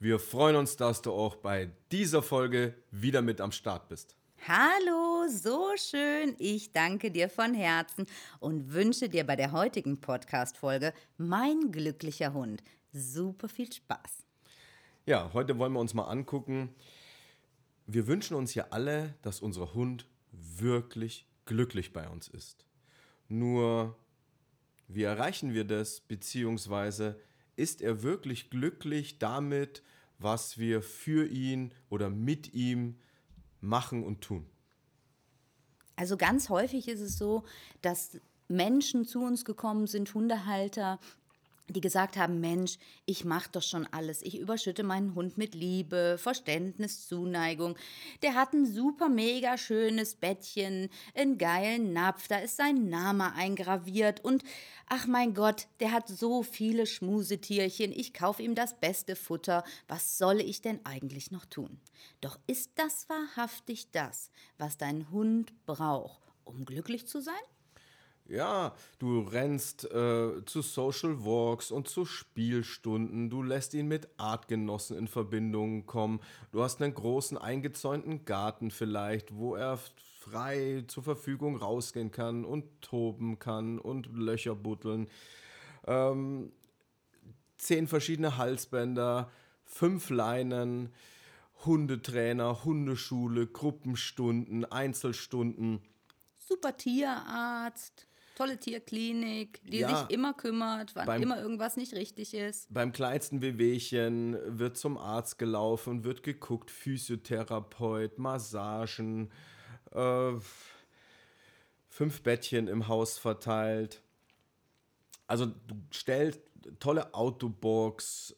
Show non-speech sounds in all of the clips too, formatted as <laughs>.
Wir freuen uns, dass du auch bei dieser Folge wieder mit am Start bist. Hallo, so schön. Ich danke dir von Herzen und wünsche dir bei der heutigen Podcast-Folge Mein glücklicher Hund super viel Spaß. Ja, heute wollen wir uns mal angucken. Wir wünschen uns ja alle, dass unser Hund wirklich glücklich bei uns ist. Nur, wie erreichen wir das, beziehungsweise ist er wirklich glücklich damit, was wir für ihn oder mit ihm machen und tun? Also ganz häufig ist es so, dass Menschen zu uns gekommen sind, Hundehalter, die gesagt haben, Mensch, ich mache doch schon alles. Ich überschütte meinen Hund mit Liebe, Verständnis, Zuneigung. Der hat ein super mega schönes Bettchen, einen geilen Napf, da ist sein Name eingraviert und ach mein Gott, der hat so viele Schmusetierchen. Ich kaufe ihm das beste Futter. Was soll ich denn eigentlich noch tun? Doch ist das wahrhaftig das, was dein Hund braucht, um glücklich zu sein? Ja, du rennst äh, zu Social Walks und zu Spielstunden, du lässt ihn mit Artgenossen in Verbindung kommen, du hast einen großen eingezäunten Garten vielleicht, wo er frei zur Verfügung rausgehen kann und toben kann und Löcher buddeln. Ähm, zehn verschiedene Halsbänder, fünf Leinen, Hundetrainer, Hundeschule, Gruppenstunden, Einzelstunden. Super Tierarzt tolle Tierklinik, die ja, sich immer kümmert, wann beim, immer irgendwas nicht richtig ist. Beim kleinsten Wehwehchen wird zum Arzt gelaufen, wird geguckt, Physiotherapeut, Massagen, äh, fünf Bettchen im Haus verteilt. Also du stellst tolle Autobox,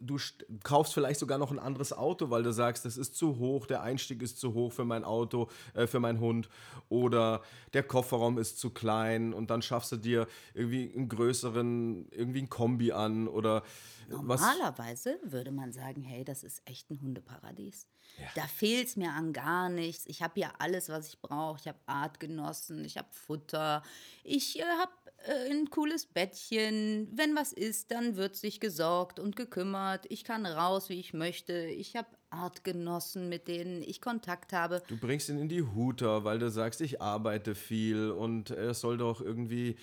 du kaufst vielleicht sogar noch ein anderes Auto, weil du sagst, das ist zu hoch, der Einstieg ist zu hoch für mein Auto, äh, für meinen Hund oder der Kofferraum ist zu klein und dann schaffst du dir irgendwie einen größeren, irgendwie ein Kombi an oder Normalerweise was? würde man sagen, hey, das ist echt ein Hundeparadies. Ja. Da fehlt es mir an gar nichts. Ich habe hier alles, was ich brauche. Ich habe Artgenossen, ich habe Futter, ich äh, habe ein cooles Bettchen. Wenn was ist, dann wird sich gesorgt und gekümmert. Ich kann raus, wie ich möchte. Ich habe Artgenossen, mit denen ich Kontakt habe. Du bringst ihn in die Huter, weil du sagst, ich arbeite viel und er soll doch irgendwie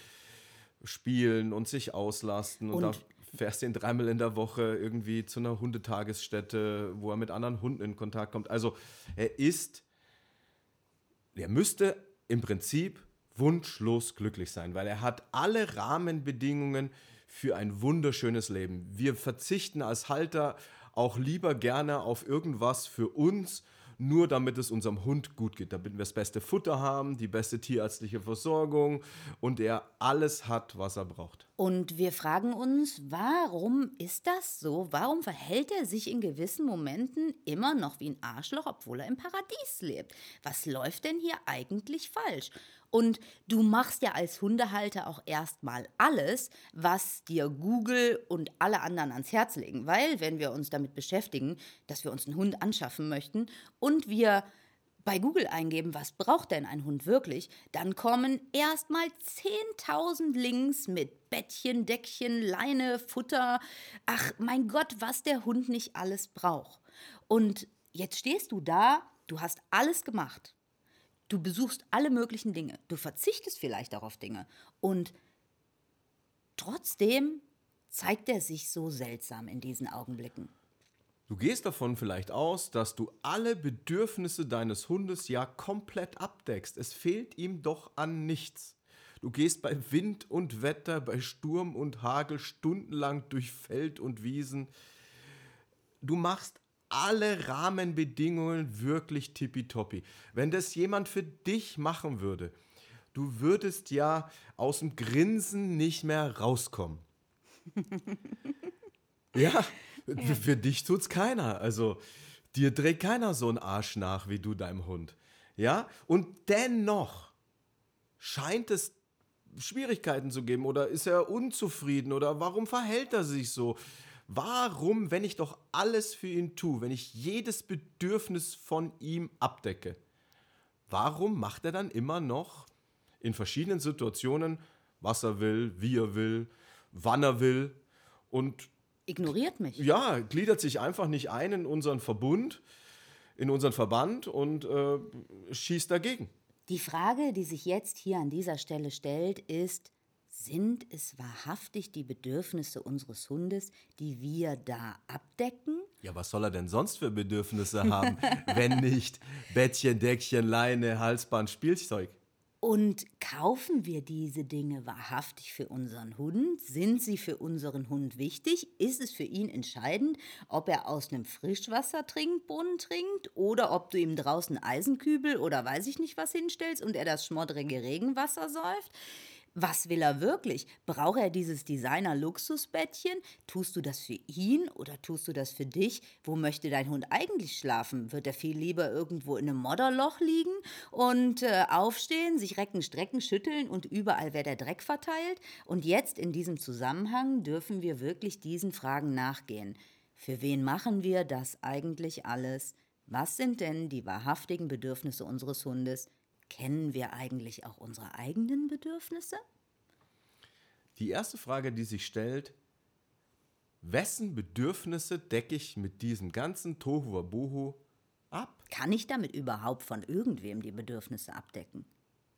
spielen und sich auslasten. Und, und da fährst ihn dreimal in der Woche irgendwie zu einer Hundetagesstätte, wo er mit anderen Hunden in Kontakt kommt. Also er ist, er müsste im Prinzip wunschlos glücklich sein, weil er hat alle Rahmenbedingungen für ein wunderschönes Leben. Wir verzichten als Halter auch lieber gerne auf irgendwas für uns, nur damit es unserem Hund gut geht, damit wir das beste Futter haben, die beste tierärztliche Versorgung und er alles hat, was er braucht. Und wir fragen uns, warum ist das so? Warum verhält er sich in gewissen Momenten immer noch wie ein Arschloch, obwohl er im Paradies lebt? Was läuft denn hier eigentlich falsch? Und du machst ja als Hundehalter auch erstmal alles, was dir Google und alle anderen ans Herz legen. Weil, wenn wir uns damit beschäftigen, dass wir uns einen Hund anschaffen möchten und wir bei Google eingeben, was braucht denn ein Hund wirklich, dann kommen erstmal 10.000 Links mit Bettchen, Deckchen, Leine, Futter. Ach mein Gott, was der Hund nicht alles braucht. Und jetzt stehst du da, du hast alles gemacht. Du besuchst alle möglichen Dinge. Du verzichtest vielleicht auch auf Dinge. Und trotzdem zeigt er sich so seltsam in diesen Augenblicken. Du gehst davon vielleicht aus, dass du alle Bedürfnisse deines Hundes ja komplett abdeckst. Es fehlt ihm doch an nichts. Du gehst bei Wind und Wetter, bei Sturm und Hagel stundenlang durch Feld und Wiesen. Du machst alle Rahmenbedingungen wirklich tippitoppi. Wenn das jemand für dich machen würde, du würdest ja aus dem Grinsen nicht mehr rauskommen. <laughs> ja, ja, für dich tut's keiner. Also dir trägt keiner so einen Arsch nach wie du deinem Hund. Ja? Und dennoch scheint es Schwierigkeiten zu geben oder ist er unzufrieden oder warum verhält er sich so? Warum, wenn ich doch alles für ihn tue, wenn ich jedes Bedürfnis von ihm abdecke, warum macht er dann immer noch in verschiedenen Situationen, was er will, wie er will, wann er will und ignoriert mich? Ja, gliedert sich einfach nicht ein in unseren Verbund, in unseren Verband und äh, schießt dagegen. Die Frage, die sich jetzt hier an dieser Stelle stellt, ist, sind es wahrhaftig die Bedürfnisse unseres Hundes, die wir da abdecken? Ja, was soll er denn sonst für Bedürfnisse haben, <laughs> wenn nicht Bettchen, Deckchen, Leine, Halsband, Spielzeug? Und kaufen wir diese Dinge wahrhaftig für unseren Hund? Sind sie für unseren Hund wichtig? Ist es für ihn entscheidend, ob er aus einem Frischwassertrinkbrunnen trinkt oder ob du ihm draußen Eisenkübel oder weiß ich nicht was hinstellst und er das schmoddrige Regenwasser säuft? Was will er wirklich? Braucht er dieses Designer-Luxusbettchen? Tust du das für ihn oder tust du das für dich? Wo möchte dein Hund eigentlich schlafen? Wird er viel lieber irgendwo in einem Modderloch liegen und äh, aufstehen, sich recken, strecken, schütteln und überall wird der Dreck verteilt? Und jetzt in diesem Zusammenhang dürfen wir wirklich diesen Fragen nachgehen. Für wen machen wir das eigentlich alles? Was sind denn die wahrhaftigen Bedürfnisse unseres Hundes? Kennen wir eigentlich auch unsere eigenen Bedürfnisse? Die erste Frage, die sich stellt, wessen Bedürfnisse decke ich mit diesem ganzen Tohu Wabohu ab? Kann ich damit überhaupt von irgendwem die Bedürfnisse abdecken?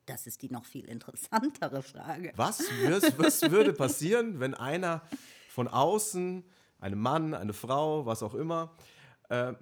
Das ist die noch viel interessantere Frage. Was, was, was würde passieren, wenn einer von außen, ein Mann, eine Frau, was auch immer, äh,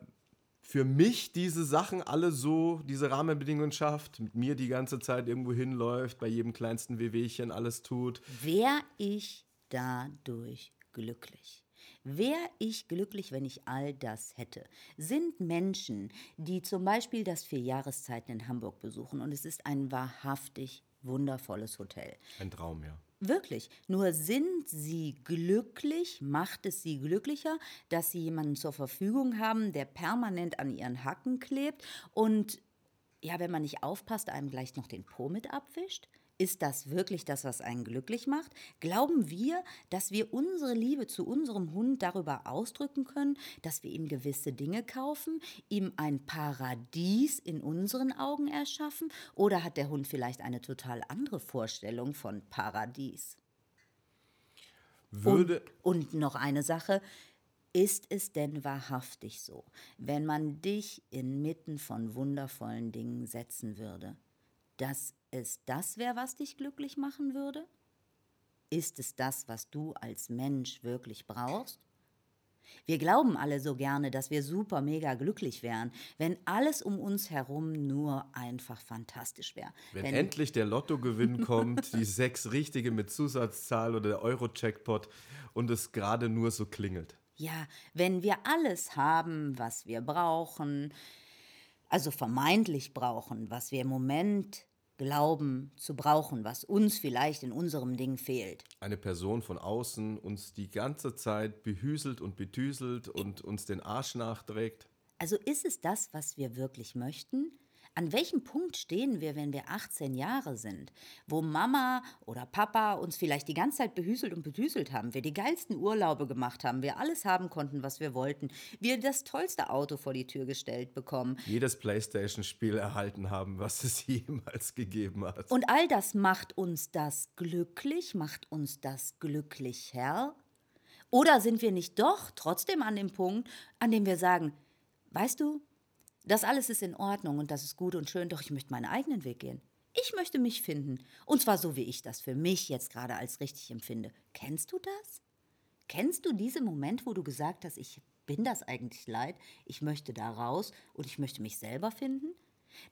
für mich diese Sachen alle so, diese Rahmenbedingungen schafft, mit mir die ganze Zeit irgendwo hinläuft, bei jedem kleinsten Wehwehchen alles tut. Wäre ich dadurch glücklich? Wäre ich glücklich, wenn ich all das hätte? Sind Menschen, die zum Beispiel das vier Jahreszeiten in Hamburg besuchen und es ist ein wahrhaftig wundervolles Hotel. Ein Traum, ja. Wirklich. Nur sind sie glücklich, macht es sie glücklicher, dass sie jemanden zur Verfügung haben, der permanent an ihren Hacken klebt und ja, wenn man nicht aufpasst, einem gleich noch den Po mit abwischt? Ist das wirklich das, was einen glücklich macht? Glauben wir, dass wir unsere Liebe zu unserem Hund darüber ausdrücken können, dass wir ihm gewisse Dinge kaufen, ihm ein Paradies in unseren Augen erschaffen? Oder hat der Hund vielleicht eine total andere Vorstellung von Paradies? Würde und, und noch eine Sache, ist es denn wahrhaftig so, wenn man dich inmitten von wundervollen Dingen setzen würde, dass es das wäre, was dich glücklich machen würde? Ist es das, was du als Mensch wirklich brauchst? Wir glauben alle so gerne, dass wir super mega glücklich wären, wenn alles um uns herum nur einfach fantastisch wäre. Wenn, wenn endlich der Lottogewinn <laughs> kommt, die sechs richtige mit Zusatzzahl oder der Euro-Checkpot und es gerade nur so klingelt. Ja, wenn wir alles haben, was wir brauchen, also vermeintlich brauchen, was wir im Moment glauben zu brauchen, was uns vielleicht in unserem Ding fehlt. Eine Person von außen uns die ganze Zeit behüselt und betüselt und uns den Arsch nachträgt. Also ist es das, was wir wirklich möchten? An welchem Punkt stehen wir, wenn wir 18 Jahre sind, wo Mama oder Papa uns vielleicht die ganze Zeit behüselt und bedüselt haben, wir die geilsten Urlaube gemacht haben, wir alles haben konnten, was wir wollten, wir das tollste Auto vor die Tür gestellt bekommen. Jedes Playstation-Spiel erhalten haben, was es <laughs> jemals gegeben hat. Und all das macht uns das glücklich, macht uns das glücklich, Herr? Oder sind wir nicht doch trotzdem an dem Punkt, an dem wir sagen, weißt du, das alles ist in Ordnung und das ist gut und schön, doch ich möchte meinen eigenen Weg gehen. Ich möchte mich finden. Und zwar so, wie ich das für mich jetzt gerade als richtig empfinde. Kennst du das? Kennst du diesen Moment, wo du gesagt hast, ich bin das eigentlich leid, ich möchte da raus und ich möchte mich selber finden?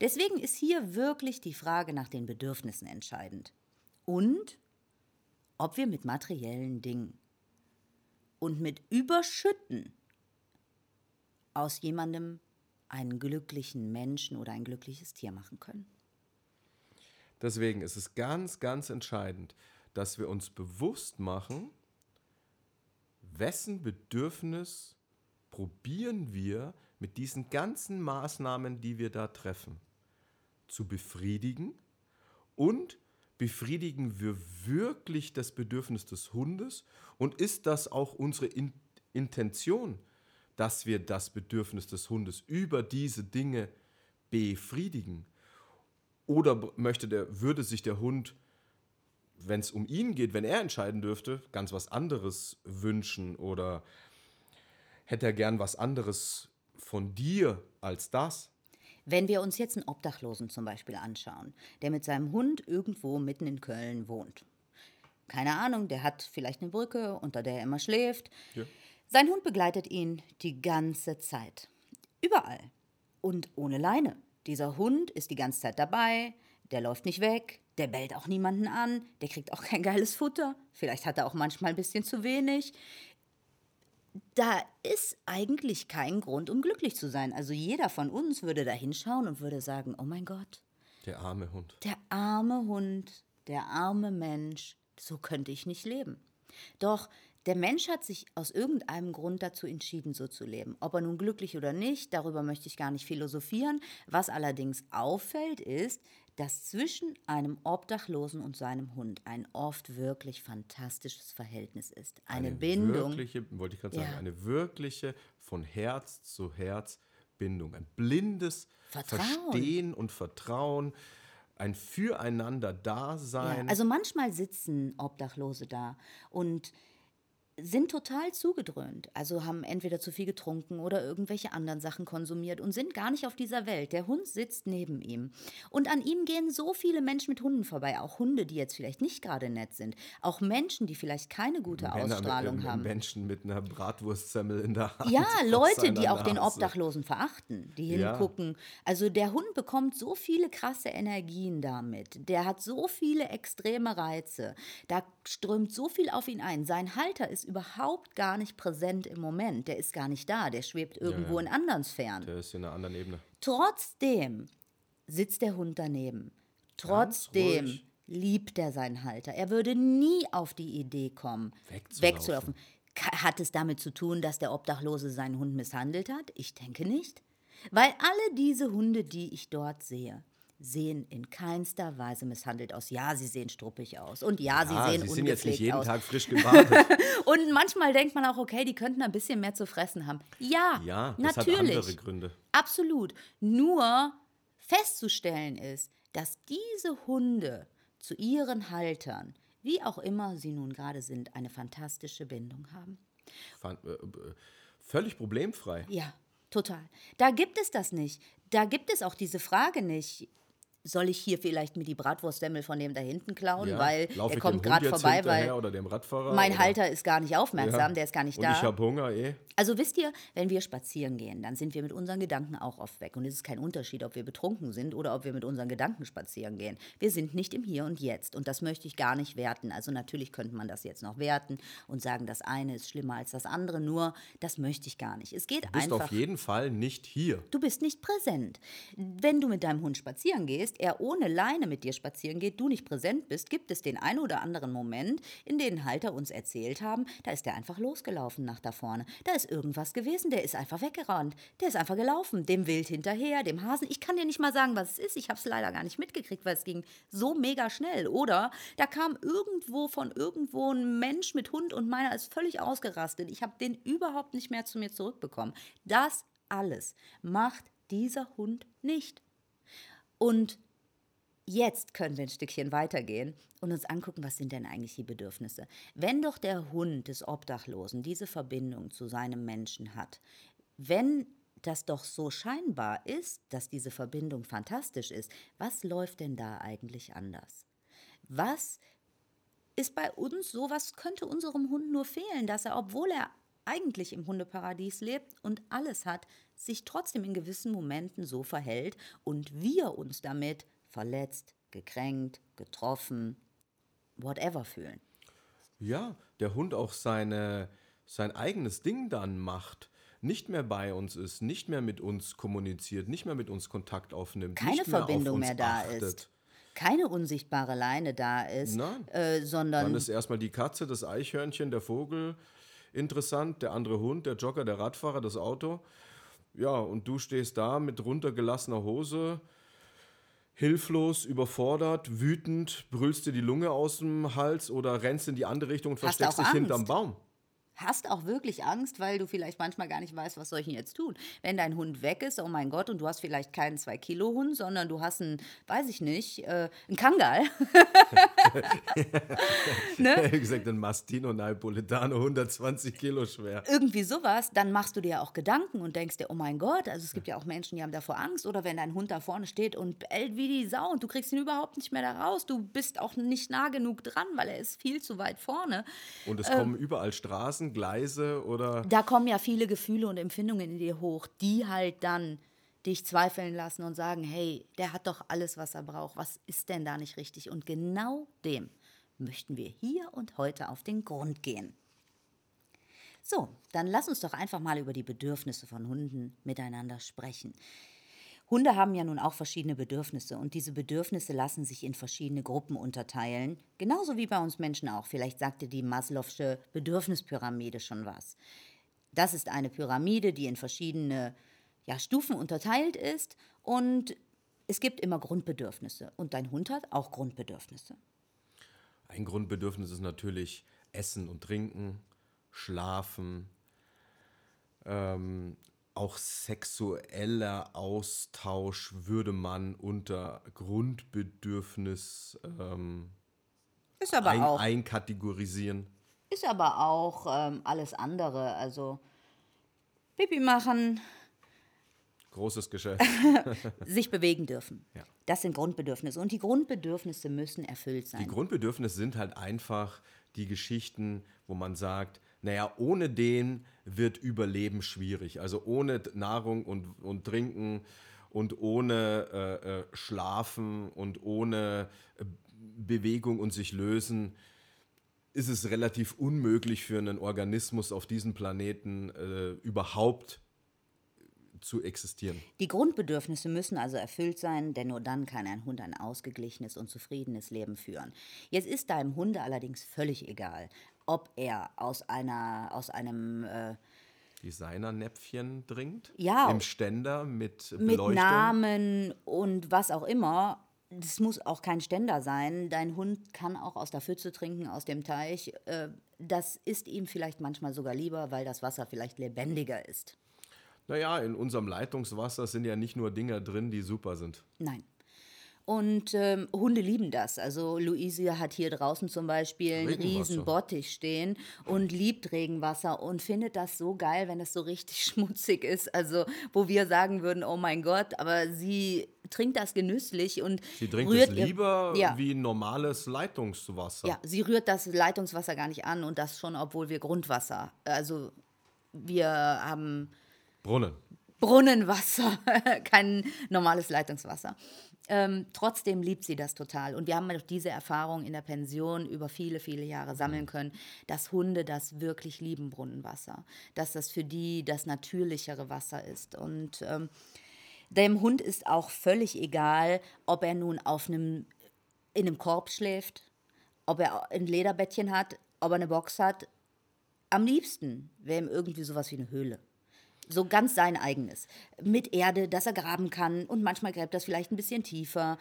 Deswegen ist hier wirklich die Frage nach den Bedürfnissen entscheidend. Und ob wir mit materiellen Dingen und mit Überschütten aus jemandem einen glücklichen Menschen oder ein glückliches Tier machen können. Deswegen ist es ganz, ganz entscheidend, dass wir uns bewusst machen, wessen Bedürfnis probieren wir mit diesen ganzen Maßnahmen, die wir da treffen, zu befriedigen und befriedigen wir wirklich das Bedürfnis des Hundes und ist das auch unsere In Intention, dass wir das Bedürfnis des Hundes über diese Dinge befriedigen? Oder möchte der, würde sich der Hund, wenn es um ihn geht, wenn er entscheiden dürfte, ganz was anderes wünschen oder hätte er gern was anderes von dir als das? Wenn wir uns jetzt einen Obdachlosen zum Beispiel anschauen, der mit seinem Hund irgendwo mitten in Köln wohnt. Keine Ahnung, der hat vielleicht eine Brücke, unter der er immer schläft. Ja. Sein Hund begleitet ihn die ganze Zeit. Überall. Und ohne Leine. Dieser Hund ist die ganze Zeit dabei, der läuft nicht weg, der bellt auch niemanden an, der kriegt auch kein geiles Futter. Vielleicht hat er auch manchmal ein bisschen zu wenig. Da ist eigentlich kein Grund, um glücklich zu sein. Also jeder von uns würde da hinschauen und würde sagen, oh mein Gott. Der arme Hund. Der arme Hund, der arme Mensch, so könnte ich nicht leben. Doch der Mensch hat sich aus irgendeinem Grund dazu entschieden, so zu leben. Ob er nun glücklich oder nicht, darüber möchte ich gar nicht philosophieren. Was allerdings auffällt, ist, dass zwischen einem Obdachlosen und seinem Hund ein oft wirklich fantastisches Verhältnis ist. Eine, eine Bindung. Wirkliche, wollte ich gerade sagen, eine wirkliche von Herz zu Herz Bindung. Ein blindes Vertrauen. Verstehen und Vertrauen ein Füreinander-Dasein. Ja, also manchmal sitzen Obdachlose da und sind total zugedröhnt, also haben entweder zu viel getrunken oder irgendwelche anderen Sachen konsumiert und sind gar nicht auf dieser Welt. Der Hund sitzt neben ihm. Und an ihm gehen so viele Menschen mit Hunden vorbei, auch Hunde, die jetzt vielleicht nicht gerade nett sind, auch Menschen, die vielleicht keine gute Männer Ausstrahlung mit, haben. Menschen mit einer Bratwurstsemmel in der Hand. Ja, <laughs> Leute, die auch Nase. den Obdachlosen verachten, die hingucken. Ja. Also der Hund bekommt so viele krasse Energien damit. Der hat so viele extreme Reize. Da strömt so viel auf ihn ein. Sein Halter ist überhaupt gar nicht präsent im Moment. Der ist gar nicht da. Der schwebt irgendwo ja, ja. in anderen Sphären. Der ist in einer anderen Ebene. Trotzdem sitzt der Hund daneben. Trotzdem liebt er seinen Halter. Er würde nie auf die Idee kommen, wegzulaufen. wegzulaufen. Hat es damit zu tun, dass der Obdachlose seinen Hund misshandelt hat? Ich denke nicht. Weil alle diese Hunde, die ich dort sehe, sehen in keinster Weise misshandelt aus. Ja, sie sehen struppig aus. Und ja, ja sie sehen sie sind jetzt nicht jeden aus. Tag frisch gebadet. <laughs> und manchmal denkt man auch, okay, die könnten ein bisschen mehr zu fressen haben. Ja, ja das natürlich. Hat andere Gründe. Absolut. Nur festzustellen ist, dass diese Hunde zu ihren Haltern, wie auch immer sie nun gerade sind, eine fantastische Bindung haben. Fan äh, äh völlig problemfrei. Ja, total. Da gibt es das nicht. Da gibt es auch diese Frage nicht soll ich hier vielleicht mir die Bratwurstsemmel von dem da hinten klauen, ja, weil er kommt gerade vorbei, weil mein oder? Halter ist gar nicht aufmerksam, ja. der ist gar nicht und da. Ich habe Hunger, eh. Also wisst ihr, wenn wir spazieren gehen, dann sind wir mit unseren Gedanken auch oft weg. Und es ist kein Unterschied, ob wir betrunken sind oder ob wir mit unseren Gedanken spazieren gehen. Wir sind nicht im Hier und Jetzt. Und das möchte ich gar nicht werten. Also natürlich könnte man das jetzt noch werten und sagen, das eine ist schlimmer als das andere. Nur, das möchte ich gar nicht. Es geht du bist einfach. auf jeden Fall nicht hier. Du bist nicht präsent. Wenn du mit deinem Hund spazieren gehst, er ohne Leine mit dir spazieren geht, du nicht präsent bist, gibt es den einen oder anderen Moment, in dem Halter uns erzählt haben, da ist er einfach losgelaufen nach da vorne. Da ist irgendwas gewesen, der ist einfach weggerannt. Der ist einfach gelaufen, dem Wild hinterher, dem Hasen. Ich kann dir nicht mal sagen, was es ist. Ich habe es leider gar nicht mitgekriegt, weil es ging so mega schnell. Oder da kam irgendwo von irgendwo ein Mensch mit Hund und meiner ist völlig ausgerastet. Ich habe den überhaupt nicht mehr zu mir zurückbekommen. Das alles macht dieser Hund nicht. Und Jetzt können wir ein Stückchen weitergehen und uns angucken, was sind denn eigentlich die Bedürfnisse. Wenn doch der Hund des Obdachlosen diese Verbindung zu seinem Menschen hat, wenn das doch so scheinbar ist, dass diese Verbindung fantastisch ist, was läuft denn da eigentlich anders? Was ist bei uns so, was könnte unserem Hund nur fehlen, dass er, obwohl er eigentlich im Hundeparadies lebt und alles hat, sich trotzdem in gewissen Momenten so verhält und wir uns damit verletzt, gekränkt, getroffen, whatever fühlen. Ja, der Hund auch seine, sein eigenes Ding dann macht, nicht mehr bei uns ist, nicht mehr mit uns kommuniziert, nicht mehr mit uns Kontakt aufnimmt, keine nicht Verbindung mehr, mehr da achtet. ist. Keine unsichtbare Leine da ist, Nein. Äh, sondern. Dann ist erstmal die Katze, das Eichhörnchen, der Vogel interessant, der andere Hund, der Jogger, der Radfahrer, das Auto Ja, und du stehst da mit runtergelassener Hose, hilflos, überfordert, wütend, brüllst dir die Lunge aus dem Hals oder rennst in die andere Richtung und Hast versteckst dich hinterm Angst? Baum. Hast auch wirklich Angst, weil du vielleicht manchmal gar nicht weißt, was soll ich denn jetzt tun. Wenn dein Hund weg ist, oh mein Gott, und du hast vielleicht keinen 2-Kilo-Hund, sondern du hast einen, weiß ich nicht, äh, einen Kangal. <laughs> ne? Wie gesagt, ein Mastino Napolitano, 120 Kilo schwer. Irgendwie sowas, dann machst du dir auch Gedanken und denkst dir, oh mein Gott, also es gibt ja auch Menschen, die haben davor Angst. Oder wenn dein Hund da vorne steht und bellt wie die Sau und du kriegst ihn überhaupt nicht mehr da raus. Du bist auch nicht nah genug dran, weil er ist viel zu weit vorne. Und es kommen überall Straßen, Gleise oder da kommen ja viele Gefühle und Empfindungen in dir hoch, die halt dann dich zweifeln lassen und sagen, hey, der hat doch alles, was er braucht. Was ist denn da nicht richtig? Und genau dem möchten wir hier und heute auf den Grund gehen. So, dann lass uns doch einfach mal über die Bedürfnisse von Hunden miteinander sprechen. Hunde haben ja nun auch verschiedene Bedürfnisse und diese Bedürfnisse lassen sich in verschiedene Gruppen unterteilen, genauso wie bei uns Menschen auch. Vielleicht sagte die Maslow'sche Bedürfnispyramide schon was. Das ist eine Pyramide, die in verschiedene ja, Stufen unterteilt ist und es gibt immer Grundbedürfnisse und dein Hund hat auch Grundbedürfnisse. ein Grundbedürfnis ist natürlich Essen und Trinken, Schlafen, ähm, auch sexueller Austausch würde man unter Grundbedürfnis ähm, Ist aber ein, auch einkategorisieren. Ist aber auch ähm, alles andere. Also Pipi machen, Großes Geschäft. <laughs> sich bewegen dürfen. Ja. Das sind Grundbedürfnisse. Und die Grundbedürfnisse müssen erfüllt sein. Die Grundbedürfnisse sind halt einfach die Geschichten, wo man sagt, naja, ohne den wird Überleben schwierig. Also ohne Nahrung und, und Trinken und ohne äh, äh, Schlafen und ohne äh, Bewegung und sich lösen ist es relativ unmöglich für einen Organismus auf diesem Planeten äh, überhaupt zu existieren. Die Grundbedürfnisse müssen also erfüllt sein, denn nur dann kann ein Hund ein ausgeglichenes und zufriedenes Leben führen. Jetzt ist deinem Hunde allerdings völlig egal, ob er aus, einer, aus einem äh, Designernäpfchen trinkt, Ja. im Ständer mit mit Beleuchtung. Namen und was auch immer. Das muss auch kein Ständer sein. Dein Hund kann auch aus der Pfütze trinken, aus dem Teich. Äh, Das ist ihm vielleicht manchmal sogar lieber, weil das Wasser vielleicht lebendiger ist. Naja, in unserem Leitungswasser sind ja nicht nur Dinger drin, die super sind. Nein. Und ähm, Hunde lieben das. Also Luise hat hier draußen zum Beispiel einen riesen Bottich stehen und liebt Regenwasser und findet das so geil, wenn es so richtig <laughs> schmutzig ist. Also wo wir sagen würden, oh mein Gott, aber sie trinkt das genüsslich und Sie trinkt rührt es ihr- lieber ja, wie normales Leitungswasser. Ja, sie rührt das Leitungswasser gar nicht an und das schon, obwohl wir Grundwasser, also wir haben Brunnen. Brunnenwasser, <laughs> kein normales Leitungswasser. Ähm, trotzdem liebt sie das total. Und wir haben durch diese Erfahrung in der Pension über viele, viele Jahre sammeln können, dass Hunde das wirklich lieben, Brunnenwasser. Dass das für die das natürlichere Wasser ist. Und ähm, dem Hund ist auch völlig egal, ob er nun auf einem, in einem Korb schläft, ob er ein Lederbettchen hat, ob er eine Box hat. Am liebsten wäre ihm irgendwie sowas wie eine Höhle. So ganz sein eigenes. Mit Erde, dass er graben kann und manchmal gräbt das vielleicht ein bisschen tiefer.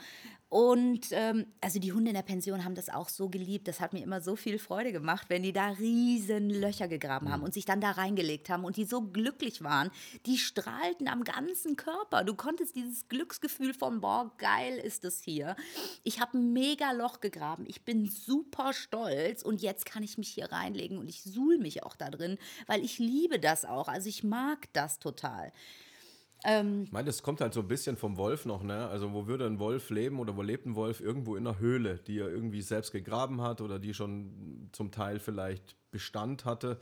Und ähm, also die Hunde in der Pension haben das auch so geliebt. Das hat mir immer so viel Freude gemacht, wenn die da riesen Löcher gegraben haben und sich dann da reingelegt haben und die so glücklich waren. Die strahlten am ganzen Körper. Du konntest dieses Glücksgefühl von, boah, geil ist es hier. Ich habe ein mega Loch gegraben. Ich bin super stolz und jetzt kann ich mich hier reinlegen und ich suhl mich auch da drin, weil ich liebe das auch. Also ich mag das total. Ich meine, das kommt halt so ein bisschen vom Wolf noch, ne? Also, wo würde ein Wolf leben oder wo lebt ein Wolf? Irgendwo in einer Höhle, die er irgendwie selbst gegraben hat oder die schon zum Teil vielleicht Bestand hatte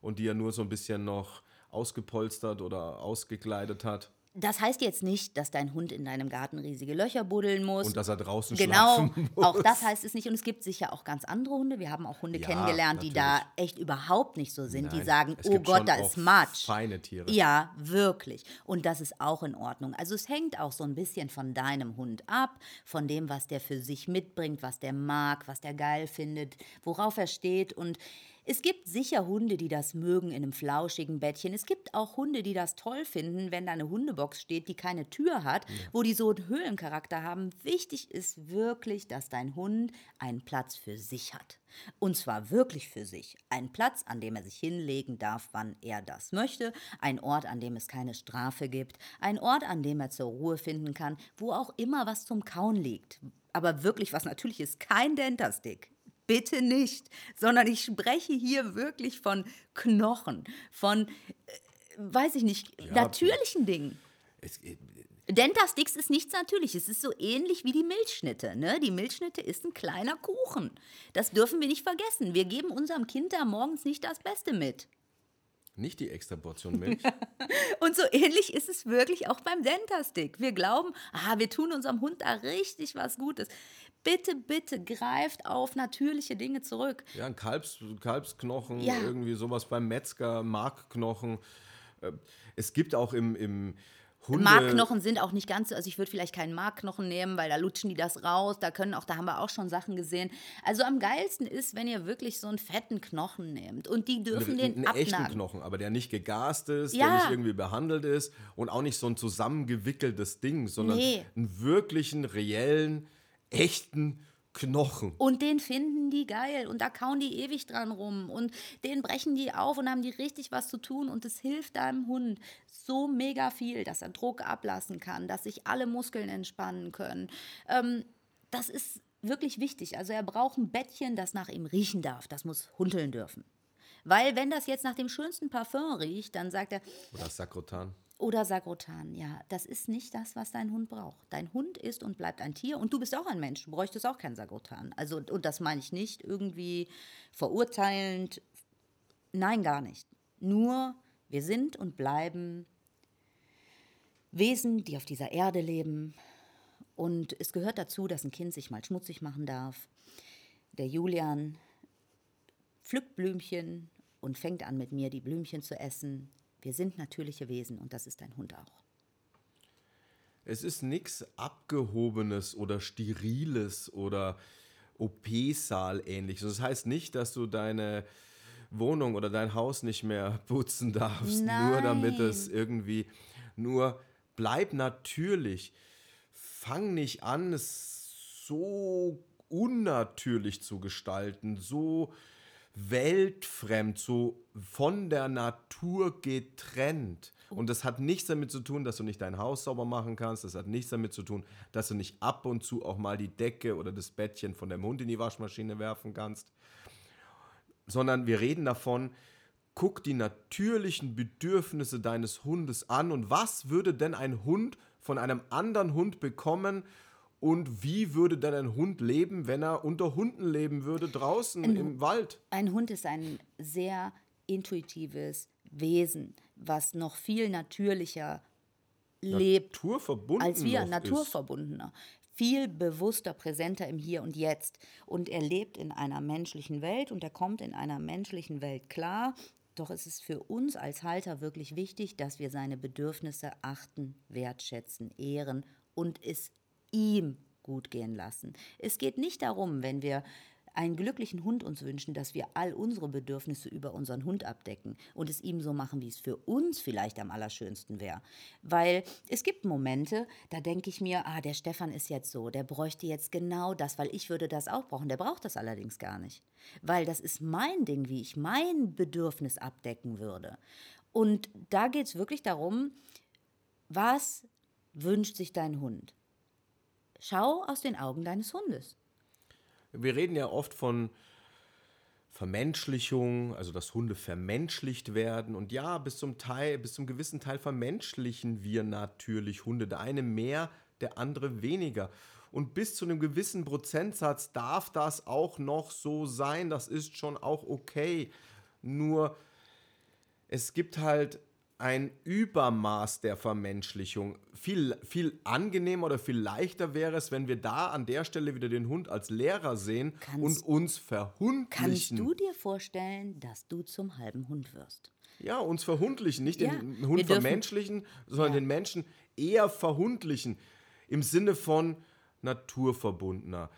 und die er nur so ein bisschen noch ausgepolstert oder ausgekleidet hat. Das heißt jetzt nicht, dass dein Hund in deinem Garten riesige Löcher buddeln muss. Und dass er draußen Genau, schlafen muss. <laughs> auch das heißt es nicht. Und es gibt sicher auch ganz andere Hunde. Wir haben auch Hunde Ja, kennengelernt, die da natürlich. echt überhaupt nicht so sind. die Nein, sagen, es oh Gott, da ist Matsch. Feine Tiere. Ja, wirklich. Und das ist auch in Ordnung. Also es hängt auch so ein bisschen von deinem Hund ab, von dem, was der für sich mitbringt, was der mag, was der geil findet, worauf er steht. Und Es gibt sicher Hunde, die das mögen in einem flauschigen Bettchen. Es gibt auch Hunde, die das toll finden, wenn da eine Hundebox steht, die keine Tür hat, ja. wo die so einen Höhlencharakter haben. Wichtig ist wirklich, dass dein Hund einen Platz für sich hat. Und zwar wirklich für sich. Ein Platz, an dem er sich hinlegen darf, wann er das möchte. Ein Ort, an dem es keine Strafe gibt. Ein Ort, an dem er zur Ruhe finden kann, wo auch immer was zum Kauen liegt. Aber wirklich was natürlich ist, kein Dentastick bitte nicht, sondern ich spreche hier wirklich von Knochen, von, äh, weiß ich nicht, ja, natürlichen Dingen. Es, äh, Dentasticks ist nichts Natürliches. Es ist so ähnlich wie die Milchschnitte. Ne? Die Milchschnitte ist ein kleiner Kuchen. Das dürfen wir nicht vergessen. Wir geben unserem Kind da morgens nicht das Beste mit. Nicht die extra Portion Milch. <laughs> und so ähnlich ist es wirklich auch beim Dentastick. Wir glauben, ah, wir tun unserem Hund da richtig was Gutes bitte, bitte greift auf natürliche Dinge zurück. Ja, ein Kalbs, Kalbsknochen, ja. irgendwie sowas beim Metzger, Markknochen. Äh, es gibt auch im, im Hunde Markknochen sind auch nicht ganz so, also ich würde vielleicht keinen Markknochen nehmen, weil da lutschen die das raus, da können auch, da haben wir auch schon Sachen gesehen. Also am geilsten ist, wenn ihr wirklich so einen fetten Knochen nehmt und die dürfen eine, den einen abnagen. echten Knochen, aber der nicht gegast ist, ja. der nicht irgendwie behandelt ist und auch nicht so ein zusammengewickeltes Ding, sondern nee. einen wirklichen, reellen, echten Knochen. Und den finden die geil und da kauen die ewig dran rum und den brechen die auf und haben die richtig was zu tun und es hilft deinem Hund so mega viel, dass er Druck ablassen kann, dass sich alle Muskeln entspannen können. Ähm, das ist wirklich wichtig. Also er braucht ein Bettchen, das nach ihm riechen darf. Das muss hundeln dürfen. Weil wenn das jetzt nach dem schönsten Parfum riecht, dann sagt er... Oder Sakrotan. Oder Sagrotan, ja. Das ist nicht das, was dein Hund braucht. Dein Hund ist und bleibt ein Tier und du bist auch ein Mensch. Du bräuchtest auch kein Sagrotan. Also, und das meine ich nicht irgendwie verurteilend. Nein, gar nicht. Nur, wir sind und bleiben Wesen, die auf dieser Erde leben. Und es gehört dazu, dass ein Kind sich mal schmutzig machen darf. Der Julian pflückt Blümchen und fängt an mit mir die Blümchen zu essen. Wir sind natürliche Wesen und das ist ein Hund auch. Es ist nichts Abgehobenes oder Steriles oder OP-Saal ähnliches. Das heißt nicht, dass du deine Wohnung oder dein Haus nicht mehr <laughs> putzen darfst, Nein. nur damit es irgendwie, nur bleib natürlich. Fang nicht an, es so unnatürlich zu gestalten, so weltfremd, so von der Natur getrennt. Und das hat nichts damit zu tun, dass du nicht dein Haus sauber machen kannst. Das hat nichts damit zu tun, dass du nicht ab und zu auch mal die Decke oder das Bettchen von dem Hund in die Waschmaschine werfen kannst. Sondern wir reden davon, guck die natürlichen Bedürfnisse deines Hundes an und was würde denn ein Hund von einem anderen Hund bekommen, und wie würde denn ein Hund leben, wenn er unter Hunden leben würde, draußen ein, im Wald? Ein Hund ist ein sehr intuitives Wesen, was noch viel natürlicher lebt als wir, naturverbundener. Viel bewusster, präsenter im Hier und Jetzt. Und er lebt in einer menschlichen Welt und er kommt in einer menschlichen Welt klar. Doch es ist für uns als Halter wirklich wichtig, dass wir seine Bedürfnisse achten, wertschätzen, ehren und es ihm gut gehen lassen. Es geht nicht darum, wenn wir einen glücklichen Hund uns wünschen, dass wir all unsere Bedürfnisse über unseren Hund abdecken und es ihm so machen, wie es für uns vielleicht am allerschönsten wäre. Weil es gibt Momente, da denke ich mir, ah, der Stefan ist jetzt so, der bräuchte jetzt genau das, weil ich würde das auch brauchen. Der braucht das allerdings gar nicht. Weil das ist mein Ding, wie ich mein Bedürfnis abdecken würde. Und da geht es wirklich darum, was wünscht sich dein Hund? Schau aus den Augen deines Hundes. Wir reden ja oft von Vermenschlichung, also dass Hunde vermenschlicht werden. Und ja, bis zum Teil, bis zum gewissen Teil vermenschlichen wir natürlich Hunde. Der eine mehr, der andere weniger. Und bis zu einem gewissen Prozentsatz darf das auch noch so sein. Das ist schon auch okay. Nur es gibt halt ein Übermaß der Vermenschlichung. Viel, viel angenehmer oder viel leichter wäre es, wenn wir da an der Stelle wieder den Hund als Lehrer sehen kannst, und uns verhundlichen. Kannst du dir vorstellen, dass du zum halben Hund wirst? Ja, uns verhundlichen, nicht ja, den Hund vermenschlichen, sondern ja. den Menschen eher verhundlichen. Im Sinne von naturverbundener.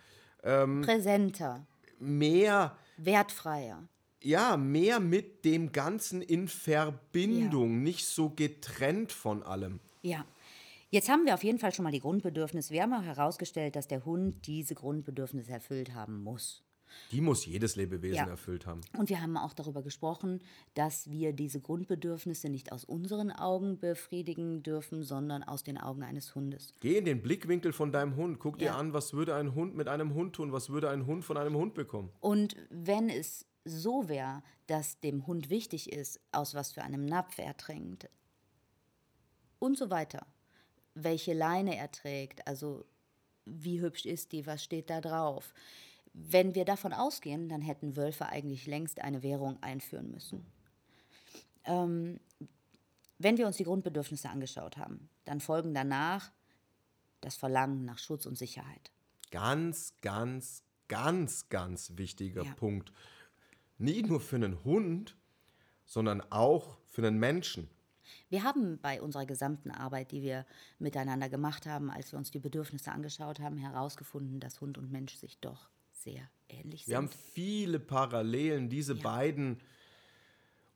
Ähm, Präsenter. Mehr. Wertfreier ja, mehr mit dem Ganzen in Verbindung, ja. nicht so getrennt von allem. Ja. Jetzt haben wir auf jeden Fall schon mal die Grundbedürfnisse. Wir haben auch herausgestellt, dass der Hund diese Grundbedürfnisse erfüllt haben muss. Die muss jedes Lebewesen ja. erfüllt haben. Und wir haben auch darüber gesprochen, dass wir diese Grundbedürfnisse nicht aus unseren Augen befriedigen dürfen, sondern aus den Augen eines Hundes. Geh in den Blickwinkel von deinem Hund. Guck ja. dir an, was würde ein Hund mit einem Hund tun? Was würde ein Hund von einem Hund bekommen? Und wenn es so wäre, dass dem Hund wichtig ist, aus was für einem Napf er trinkt und so weiter, welche Leine er trägt, also wie hübsch ist die, was steht da drauf, wenn wir davon ausgehen, dann hätten Wölfe eigentlich längst eine Währung einführen müssen. Ähm, wenn wir uns die Grundbedürfnisse angeschaut haben, dann folgen danach das Verlangen nach Schutz und Sicherheit. Ganz, ganz, ganz, ganz wichtiger ja. Punkt. Nicht nur für einen Hund, sondern auch für einen Menschen. Wir haben bei unserer gesamten Arbeit, die wir miteinander gemacht haben, als wir uns die Bedürfnisse angeschaut haben, herausgefunden, dass Hund und Mensch sich doch sehr ähnlich sind. Wir haben viele Parallelen. Diese ja. beiden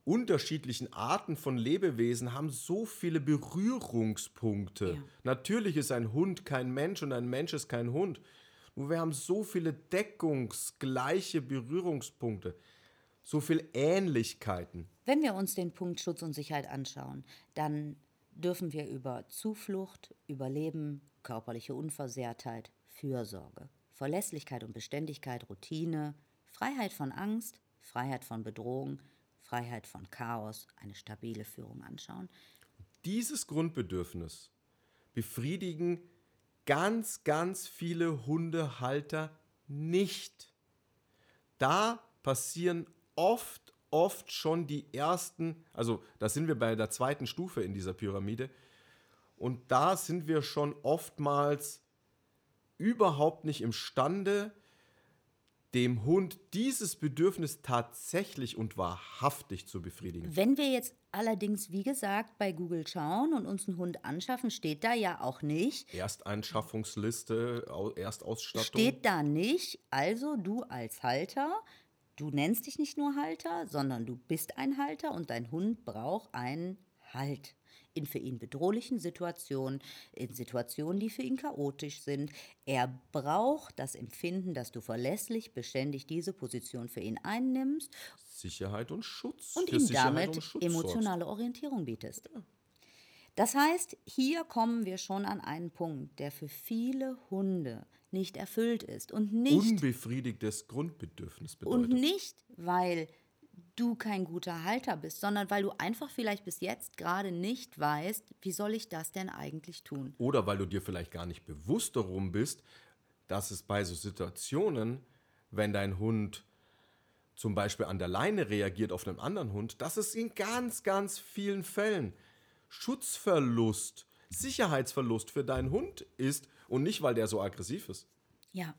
unterschiedlichen Arten von Lebewesen haben so viele Berührungspunkte. Ja. Natürlich ist ein Hund kein Mensch und ein Mensch ist kein Hund. Nur wir haben so viele deckungsgleiche Berührungspunkte, so viele Ähnlichkeiten. Wenn wir uns den Punkt Schutz und Sicherheit anschauen, dann dürfen wir über Zuflucht, Überleben, körperliche Unversehrtheit, Fürsorge, Verlässlichkeit und Beständigkeit, Routine, Freiheit von Angst, Freiheit von Bedrohung, Freiheit von Chaos, eine stabile Führung anschauen. Dieses Grundbedürfnis befriedigen ganz, ganz viele Hundehalter nicht. Da passieren oft, oft schon die ersten, also da sind wir bei der zweiten Stufe in dieser Pyramide, und da sind wir schon oftmals überhaupt nicht imstande, dem Hund dieses Bedürfnis tatsächlich und wahrhaftig zu befriedigen. Wenn wir jetzt allerdings, wie gesagt, bei Google schauen und uns einen Hund anschaffen, steht da ja auch nicht. Ersteinschaffungsliste, Erstausstattung. Steht da nicht. Also du als Halter, du nennst dich nicht nur Halter, sondern du bist ein Halter und dein Hund braucht einen Halt in für ihn bedrohlichen Situationen, in Situationen, die für ihn chaotisch sind. Er braucht das Empfinden, dass du verlässlich, beständig diese Position für ihn einnimmst. Sicherheit und Schutz. Und ihm damit emotionale Orientierung bietest. Ja. Das heißt, hier kommen wir schon an einen Punkt, der für viele Hunde nicht erfüllt ist und nicht unbefriedigtes Grundbedürfnis bedeutet. Und nicht, weil du kein guter Halter bist, sondern weil du einfach vielleicht bis jetzt gerade nicht weißt, wie soll ich das denn eigentlich tun? Oder weil du dir vielleicht gar nicht bewusst darum bist, dass es bei so Situationen, wenn dein Hund zum Beispiel an der Leine reagiert auf einen anderen Hund, dass es in ganz, ganz vielen Fällen Schutzverlust, Sicherheitsverlust für deinen Hund ist und nicht, weil der so aggressiv ist. Ja.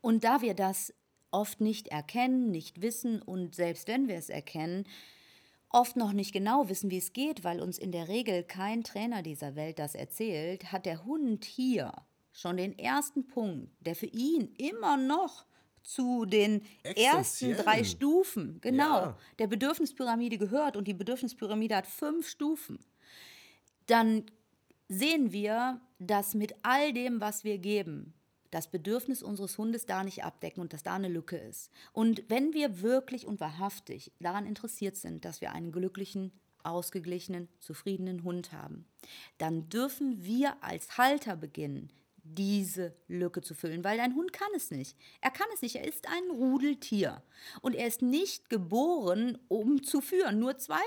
Und da wir das oft nicht erkennen, nicht wissen und selbst wenn wir es erkennen, oft noch nicht genau wissen, wie es geht, weil uns in der Regel kein Trainer dieser Welt das erzählt, hat der Hund hier schon den ersten Punkt, der für ihn immer noch zu den ersten drei Stufen, genau, ja. der Bedürfnispyramide gehört und die Bedürfnispyramide hat fünf Stufen. Dann sehen wir, dass mit all dem, was wir geben, das Bedürfnis unseres Hundes da nicht abdecken und dass da eine Lücke ist. Und wenn wir wirklich und wahrhaftig daran interessiert sind, dass wir einen glücklichen, ausgeglichenen, zufriedenen Hund haben, dann dürfen wir als Halter beginnen, diese Lücke zu füllen, weil dein Hund kann es nicht. Er kann es nicht. Er ist ein Rudeltier. Und er ist nicht geboren, um zu führen. Nur 2%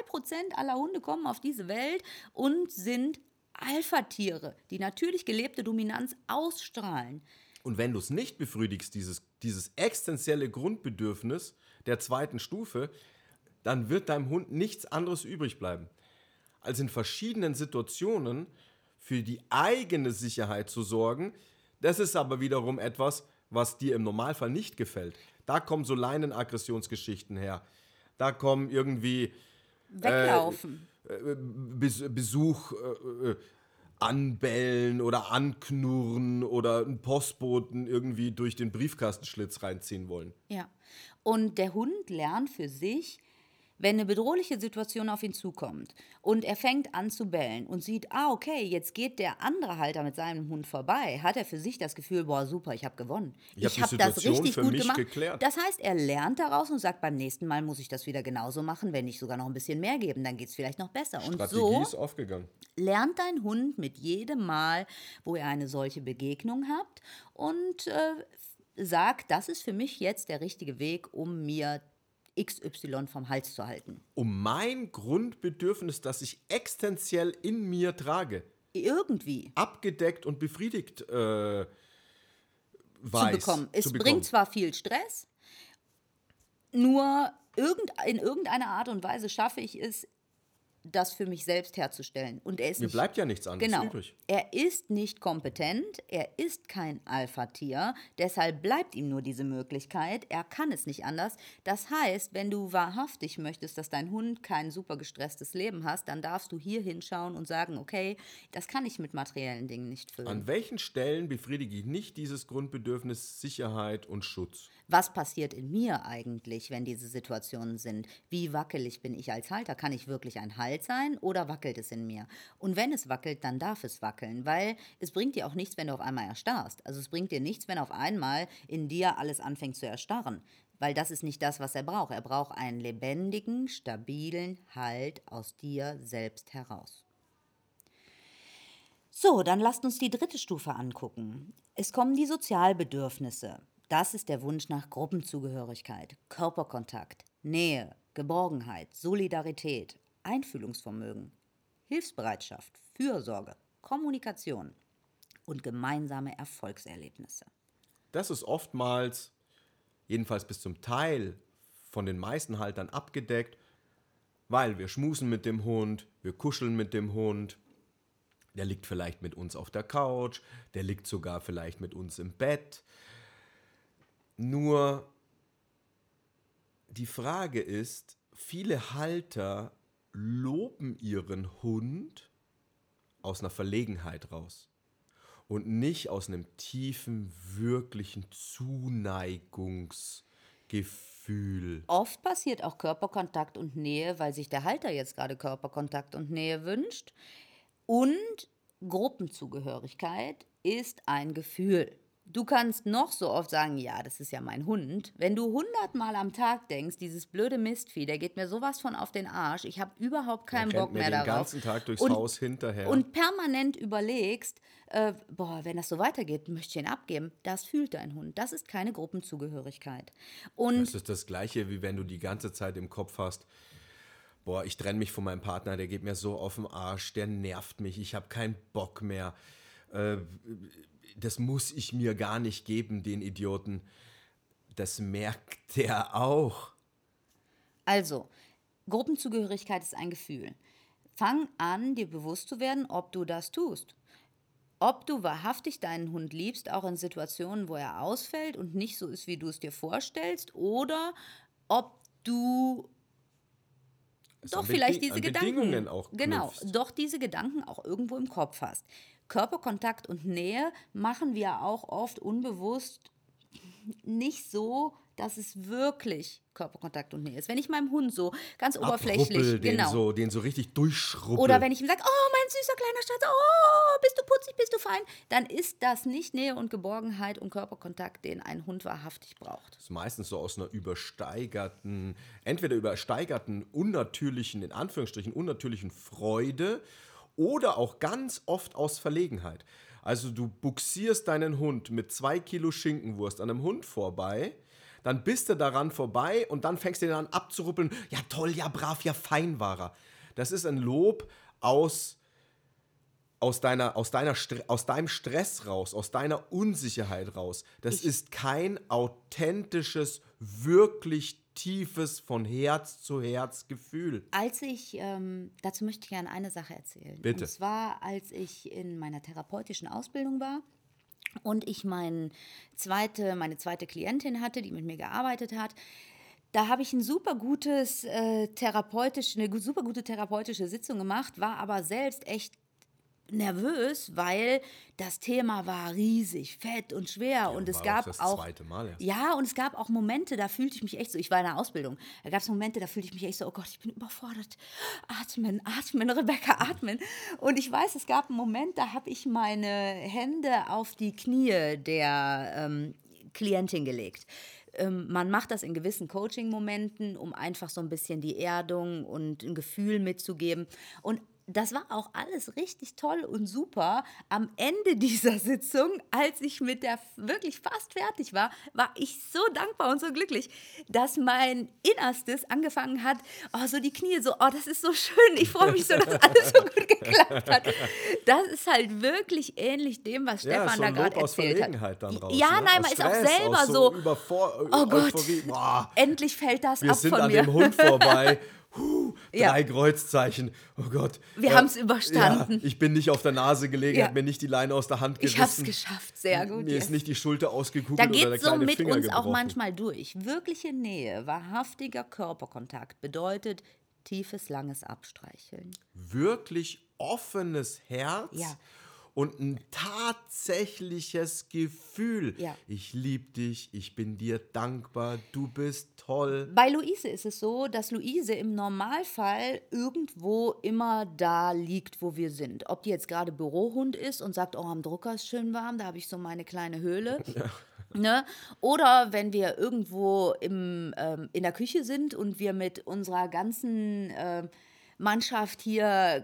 aller Hunde kommen auf diese Welt und sind Alpha-Tiere, die natürlich gelebte Dominanz ausstrahlen. Und wenn du es nicht befriedigst, dieses, dieses existenzielle Grundbedürfnis der zweiten Stufe, dann wird deinem Hund nichts anderes übrig bleiben, als in verschiedenen Situationen für die eigene Sicherheit zu sorgen. Das ist aber wiederum etwas, was dir im Normalfall nicht gefällt. Da kommen so Leinenaggressionsgeschichten her. Da kommen irgendwie äh, Weglaufen. Äh, Besuch, äh, äh anbellen oder anknurren oder einen Postboten irgendwie durch den Briefkastenschlitz reinziehen wollen. Ja. Und der Hund lernt für sich, wenn eine bedrohliche Situation auf ihn zukommt und er fängt an zu bellen und sieht, ah, okay, jetzt geht der andere Halter mit seinem Hund vorbei, hat er für sich das Gefühl, boah, super, ich habe gewonnen. Ich, ich habe hab das richtig für gut mich gemacht. geklärt. Das heißt, er lernt daraus und sagt, beim nächsten Mal muss ich das wieder genauso machen, wenn nicht sogar noch ein bisschen mehr geben, dann geht es vielleicht noch besser. Und Strategie so ist aufgegangen. lernt dein Hund mit jedem Mal, wo ihr eine solche Begegnung habt und äh, sagt, das ist für mich jetzt der richtige Weg, um mir XY vom Hals zu halten. Um mein Grundbedürfnis, das ich existenziell in mir trage, Irgendwie abgedeckt und befriedigt äh, weiß. zu bekommen. Es zu bekommen. bringt zwar viel Stress, nur irgend, in irgendeiner Art und Weise schaffe ich es, das für mich selbst herzustellen. Und er ist Mir nicht, bleibt ja nichts anderes genau, übrig. Er ist nicht kompetent, er ist kein Alpha-Tier, deshalb bleibt ihm nur diese Möglichkeit, er kann es nicht anders. Das heißt, wenn du wahrhaftig möchtest, dass dein Hund kein super gestresstes Leben hast, dann darfst du hier hinschauen und sagen, okay, das kann ich mit materiellen Dingen nicht füllen. An welchen Stellen befriedige ich nicht dieses Grundbedürfnis Sicherheit und Schutz? Was passiert in mir eigentlich, wenn diese Situationen sind? Wie wackelig bin ich als Halter? Kann ich wirklich ein Halt sein oder wackelt es in mir? Und wenn es wackelt, dann darf es wackeln, weil es bringt dir auch nichts, wenn du auf einmal erstarrst. Also es bringt dir nichts, wenn auf einmal in dir alles anfängt zu erstarren. Weil das ist nicht das, was er braucht. Er braucht einen lebendigen, stabilen Halt aus dir selbst heraus. So, dann lasst uns die dritte Stufe angucken. Es kommen die Sozialbedürfnisse. Das ist der Wunsch nach Gruppenzugehörigkeit, Körperkontakt, Nähe, Geborgenheit, Solidarität, Einfühlungsvermögen, Hilfsbereitschaft, Fürsorge, Kommunikation und gemeinsame Erfolgserlebnisse. Das ist oftmals, jedenfalls bis zum Teil von den meisten Haltern abgedeckt, weil wir schmusen mit dem Hund, wir kuscheln mit dem Hund, der liegt vielleicht mit uns auf der Couch, der liegt sogar vielleicht mit uns im Bett. Nur die Frage ist, viele Halter loben ihren Hund aus einer Verlegenheit raus und nicht aus einem tiefen, wirklichen Zuneigungs-Gefühl. Oft passiert auch Körperkontakt und Nähe, weil sich der Halter jetzt gerade Körperkontakt und Nähe wünscht. Und Gruppenzugehörigkeit ist ein Gefühl. Du kannst noch so oft sagen, ja, das ist ja mein Hund. Wenn du hundertmal am Tag denkst, dieses blöde Mistvieh, der geht mir sowas von auf den Arsch, ich habe überhaupt keinen Bock mir mehr den darauf. ganzen Tag durchs Und- Haus hinterher. Und permanent überlegst, äh, boah, wenn das so weitergeht, möchte ich ihn abgeben. Das fühlt dein Hund. Das ist keine Gruppenzugehörigkeit. Und Das ist das Gleiche, wie wenn du die ganze Zeit im Kopf hast, boah, ich trenne mich von meinem Partner, der geht mir so auf den Arsch, der nervt mich, ich habe keinen Bock mehr. Äh, das muss ich mir gar nicht geben, den Idioten. Das merkt der auch. Also, Gruppenzugehörigkeit ist ein Gefühl. Fang an, dir bewusst zu werden, ob du das tust. Ob du wahrhaftig deinen Hund liebst, auch in Situationen, wo er ausfällt und nicht so ist, wie du es dir vorstellst, oder ob du Es doch vielleicht Beding- diese an Gedanken. Auch genau doch diese Gedanken auch irgendwo im Kopf hast. Körperkontakt und Nähe machen wir auch oft unbewusst nicht so dass es wirklich Körperkontakt und Nähe ist wenn ich meinem Hund so ganz oberflächlich Abruppel, den, genau so, den so richtig durchschrubbel. oder wenn ich ihm sage, oh, mein süßer kleiner Schatz, oh, bist du putzig, bist du fein, dann ist das nicht Nähe und Geborgenheit und Körperkontakt, den ein Hund wahrhaftig braucht. Das ist meistens so aus einer übersteigerten, entweder übersteigerten, unnatürlichen, in Anführungsstrichen, unnatürlichen Freude oder auch ganz oft aus Verlegenheit. Also du buxierst deinen Hund mit zwei Kilo Schinkenwurst an einem Hund vorbei, dann bist du daran vorbei und dann fängst du ihn an abzuruppeln. Ja toll, ja brav, ja fein war er. Das ist ein Lob aus aus, deiner, aus, deiner, aus deinem Stress raus, aus deiner Unsicherheit raus. Das ist kein authentisches, wirklich tiefes, von Herz zu Herz Gefühl. Als ich, ähm, dazu möchte ich gerne eine Sache erzählen. Bitte. Und zwar, als ich in meiner therapeutischen Ausbildung war und ich mein zweite, meine zweite Klientin hatte, die mit mir gearbeitet hat. Da habe ich ein super gutes äh, therapeutisch, eine super gute therapeutische Sitzung gemacht, war aber selbst echt nervös, weil das Thema war riesig, fett und schwer ja, und es gab auch auch ja und es gab auch Momente, da fühlte ich mich echt so. Ich war in der Ausbildung. Da gab es Momente, da fühlte ich mich echt so. Oh Gott, ich bin überfordert. Atmen, atmen, Rebecca, atmen. Und ich weiß, es gab einen Moment, da habe ich meine Hände auf die Knie der ähm, Klientin gelegt ähm, man macht das in gewissen Coaching-Momenten, um einfach so ein bisschen die Erdung und ein Gefühl mitzugeben. Und das war auch alles richtig toll und super. Am Ende <laughs> dieser Sitzung, als ich mit der wirklich fast fertig war, war ich so dankbar und so glücklich, dass mein Innerstes angefangen hat, oh, so die Knie so, oh, das ist so schön, ich freue mich so, dass alles so gut geklappt hat. Das ist halt wirklich ähnlich dem, was Stefan ja, so da gerade erzählt hat. Dann raus, ja, ne? nein, man ist auch selber so, so oh Gott, endlich fällt das Wir ab von mir. Wir sind an dem Hund vorbei. <laughs> Huh, drei ja. Kreuzzeichen. Oh Gott. Wir äh, haben es überstanden. Ja, ich bin nicht auf der Nase gelegen, ja. habe mir nicht die Leine aus der Hand gerissen. Ich habe es geschafft, sehr gut. Mir ist nicht die Schulter ausgekugelt da geht oder der so mit Finger uns gebrochen. auch manchmal durch. Wirkliche Nähe, wahrhaftiger Körperkontakt bedeutet tiefes, langes Abstreicheln. Wirklich offenes Herz. Ja und ein tatsächliches Gefühl. Ja. Ich liebe dich, ich bin dir dankbar, du bist toll. Bei Luise ist es so, dass Luise im Normalfall irgendwo immer da liegt, wo wir sind. Ob die jetzt gerade Bürohund ist und sagt, oh, am Drucker ist schön warm, da habe ich so meine kleine Höhle. <laughs> Ja. Ne? Oder wenn wir irgendwo im, ähm, in der Küche sind und wir mit unserer ganzen äh, Mannschaft hier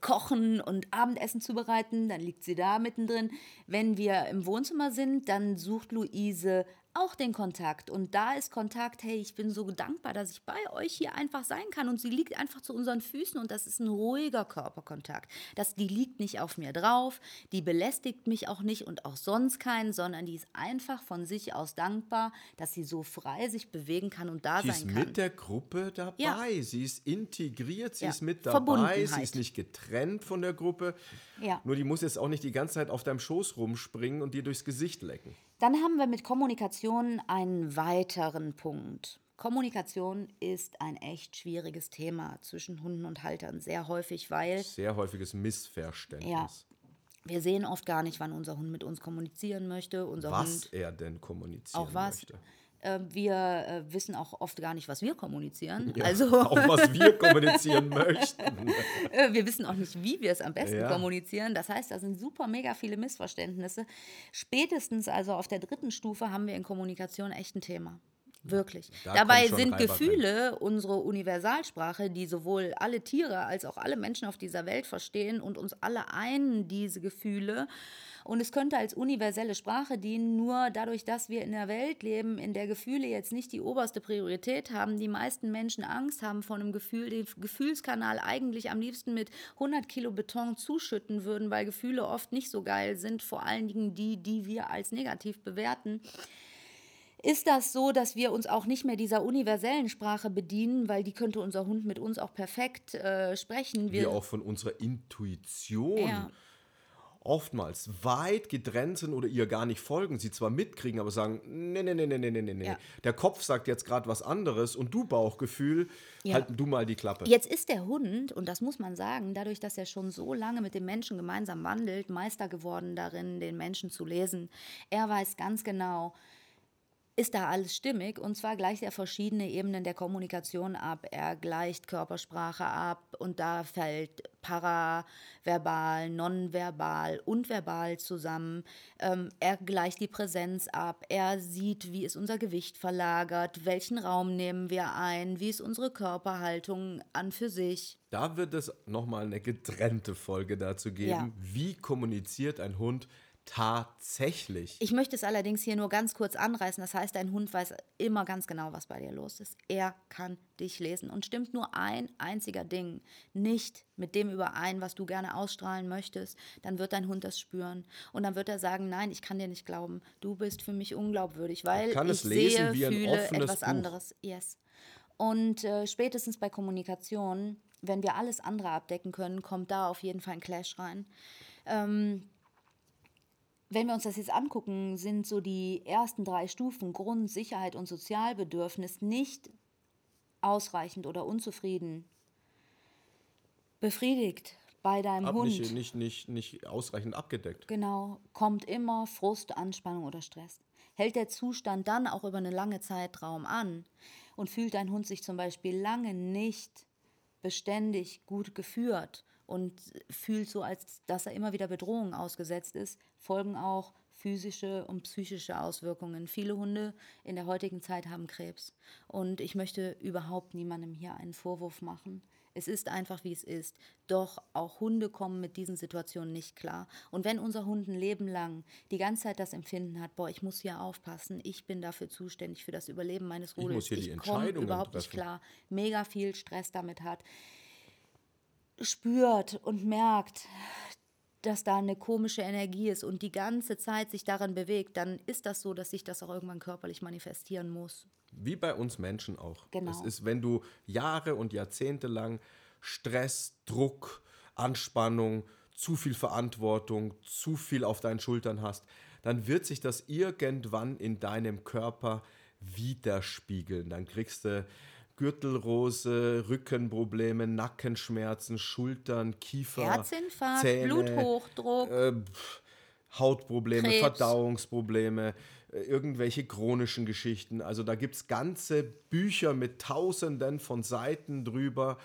kochen und Abendessen zubereiten, dann liegt sie da mittendrin. Wenn wir im Wohnzimmer sind, dann sucht Luise auch den Kontakt. Und da ist Kontakt, hey, ich bin so dankbar, dass ich bei euch hier einfach sein kann. Und sie liegt einfach zu unseren Füßen und das ist ein ruhiger Körperkontakt. Das, die liegt nicht auf mir drauf, die belästigt mich auch nicht und auch sonst keinen, sondern die ist einfach von sich aus dankbar, dass sie so frei sich bewegen kann und da sie sein kann. Sie ist mit der Gruppe dabei, ja. sie ist integriert, sie ja. ist mit dabei, sie ist nicht getrennt von der Gruppe. Ja. Nur die muss jetzt auch nicht die ganze Zeit auf deinem Schoß rumspringen und dir durchs Gesicht lecken. Dann haben wir mit Kommunikation einen weiteren Punkt. Kommunikation ist ein echt schwieriges Thema zwischen Hunden und Haltern, sehr häufig, weil. Sehr häufiges Missverständnis. Ja. Wir sehen oft gar nicht, wann unser Hund mit uns kommunizieren möchte. Unser was Hund, er denn kommunizieren auch was. möchte. Äh, wir äh, wissen auch oft gar nicht, was wir kommunizieren. Ja, also <laughs> auch was wir kommunizieren <laughs> möchten. Äh, wir wissen auch nicht, wie wir es am besten ja. kommunizieren. Das heißt, da sind super mega viele Missverständnisse. Spätestens also auf der dritten Stufe haben wir in Kommunikation echt ein Thema. Wirklich. Da Dabei sind Gefühle rein. unsere Universalsprache, die sowohl alle Tiere als auch alle Menschen auf dieser Welt verstehen und uns alle einen diese Gefühle. Und es könnte als universelle Sprache dienen, nur dadurch, dass wir in einer Welt leben, in der Gefühle jetzt nicht die oberste Priorität haben, die meisten Menschen Angst haben vor einem Gefühl, den Gefühlskanal eigentlich am liebsten mit 100 Kilo Beton zuschütten würden, weil Gefühle oft nicht so geil sind, vor allen Dingen die, die wir als negativ bewerten ist das so, dass wir uns auch nicht mehr dieser universellen Sprache bedienen, weil die könnte unser Hund mit uns auch perfekt äh, sprechen. Wir, wir auch von unserer Intuition ja oftmals weit getrennt sind oder ihr gar nicht folgen, sie zwar mitkriegen, aber sagen, nee, nee, nee, nee, nee, nee, nee. Ja. Der Kopf sagt jetzt gerade was anderes und du Bauchgefühl, ja. halt du mal die Klappe. Jetzt ist der Hund, und das muss man sagen, dadurch, dass er schon so lange mit dem Menschen gemeinsam wandelt, Meister geworden darin, den Menschen zu lesen. Er weiß ganz genau, ist da alles stimmig und zwar gleicht er verschiedene Ebenen der Kommunikation ab. Er gleicht Körpersprache ab und da fällt paraverbal, nonverbal und verbal zusammen. Ähm, er gleicht die Präsenz ab. Er sieht, wie ist unser Gewicht verlagert, welchen Raum nehmen wir ein, wie ist unsere Körperhaltung an für sich. Da wird es nochmal eine getrennte Folge dazu geben, ja. wie kommuniziert ein Hund Tatsächlich. Ich möchte es allerdings hier nur ganz kurz anreißen. Das heißt, dein Hund weiß immer ganz genau, was bei dir los ist. Er kann dich lesen und stimmt nur ein einziger Ding nicht mit dem überein, was du gerne ausstrahlen möchtest, dann wird dein Hund das spüren. Und dann wird er sagen, nein, ich kann dir nicht glauben. Du bist für mich unglaubwürdig, weil ich sehe, fühle etwas Buch. anderes. Yes. Und äh, spätestens bei Kommunikation, wenn wir alles andere abdecken können, kommt da auf jeden Fall ein Clash rein. Ähm, wenn wir uns das jetzt angucken, sind so die ersten drei Stufen Grund, Sicherheit und Sozialbedürfnis nicht ausreichend oder unzufrieden befriedigt bei deinem Ab, Hund. Nicht, nicht, nicht, nicht ausreichend abgedeckt. Genau, kommt immer Frust, Anspannung oder Stress. Hält der Zustand dann auch über einen langen Zeitraum an und fühlt dein Hund sich zum Beispiel lange nicht beständig gut geführt und fühlt so, als dass er immer wieder Bedrohungen ausgesetzt ist, folgen auch physische und psychische Auswirkungen. Viele Hunde in der heutigen Zeit haben Krebs. Und ich möchte überhaupt niemandem hier einen Vorwurf machen. Es ist einfach, wie es ist. Doch auch Hunde kommen mit diesen Situationen nicht klar. Und wenn unser Hund ein Leben lang die ganze Zeit das Empfinden hat, boah, ich muss hier aufpassen, ich bin dafür zuständig für das Überleben meines Rudels, ich, muss hier die ich komme überhaupt nicht treffen. klar, mega viel Stress damit hat, spürt und merkt, dass da eine komische Energie ist und die ganze Zeit sich daran bewegt, dann ist das so, dass sich das auch irgendwann körperlich manifestieren muss. Wie bei uns Menschen auch. Genau. Es ist, wenn du Jahre und Jahrzehnte lang Stress, Druck, Anspannung, zu viel Verantwortung, zu viel auf deinen Schultern hast, dann wird sich das irgendwann in deinem Körper widerspiegeln. Dann kriegst du Gürtelrose, Rückenprobleme, Nackenschmerzen, Schultern, Kiefer, Herzinfarkt, Zähne, Bluthochdruck. äh, Hautprobleme, Krebs. Verdauungsprobleme, äh, irgendwelche chronischen Geschichten. Also da gibt es ganze Bücher mit Tausenden von Seiten drüber,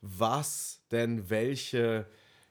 was denn welche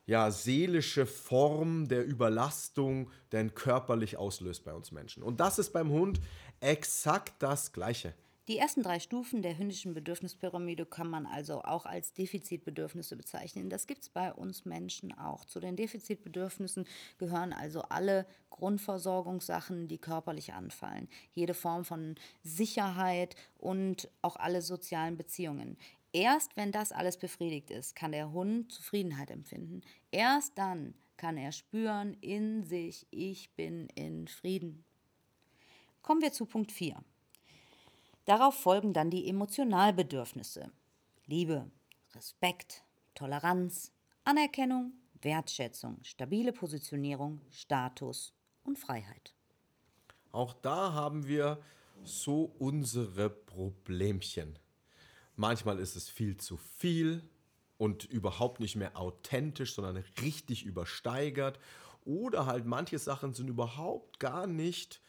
ja, seelische Form der Überlastung denn körperlich auslöst bei uns Menschen. Und das ist beim Hund exakt das Gleiche. Die ersten drei Stufen der hündischen Bedürfnispyramide kann man also auch als Defizitbedürfnisse bezeichnen. Das gibt es bei uns Menschen auch. Zu den Defizitbedürfnissen gehören also alle Grundversorgungssachen, die körperlich anfallen. Jede Form von Sicherheit und auch alle sozialen Beziehungen. Erst wenn das alles befriedigt ist, kann der Hund Zufriedenheit empfinden. Erst dann kann er spüren in sich, ich bin in Frieden. Kommen wir zu Punkt 4. Darauf folgen dann die Emotionalbedürfnisse. Liebe, Respekt, Toleranz, Anerkennung, Wertschätzung, stabile Positionierung, Status und Freiheit. Auch da haben wir so unsere Problemchen. Manchmal ist es viel zu viel und überhaupt nicht mehr authentisch, sondern richtig übersteigert. Oder halt manche Sachen sind überhaupt gar nicht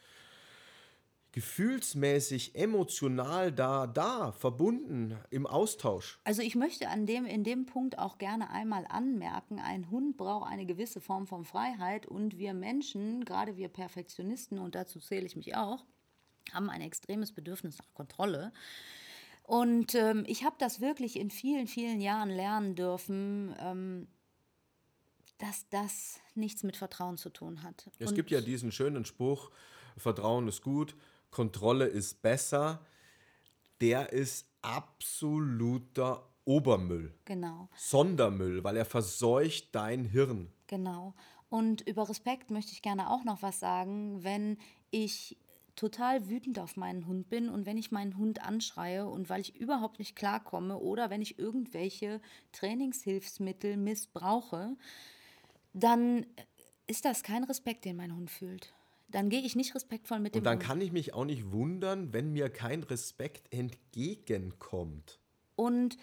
gefühlsmäßig, emotional da, da, verbunden, im Austausch. Also ich möchte an dem, in dem Punkt auch gerne einmal anmerken, ein Hund braucht eine gewisse Form von Freiheit und wir Menschen, gerade wir Perfektionisten, und dazu zähle ich mich auch, haben ein extremes Bedürfnis nach Kontrolle. Und ähm, ich habe das wirklich in vielen, vielen Jahren lernen dürfen, ähm, dass das nichts mit Vertrauen zu tun hat. Es und gibt ja diesen schönen Spruch, Vertrauen ist gut, Kontrolle ist besser. Der ist absoluter Obermüll. Genau. Sondermüll, weil er verseucht dein Hirn. Genau. Und über Respekt möchte ich gerne auch noch was sagen, wenn ich total wütend auf meinen Hund bin und wenn ich meinen Hund anschreie und weil ich überhaupt nicht klarkomme oder wenn ich irgendwelche Trainingshilfsmittel missbrauche, dann ist das kein Respekt, den mein Hund fühlt. Dann gehe ich nicht respektvoll mit dem Und dann um. kann ich mich auch nicht wundern, wenn mir kein Respekt entgegenkommt. Und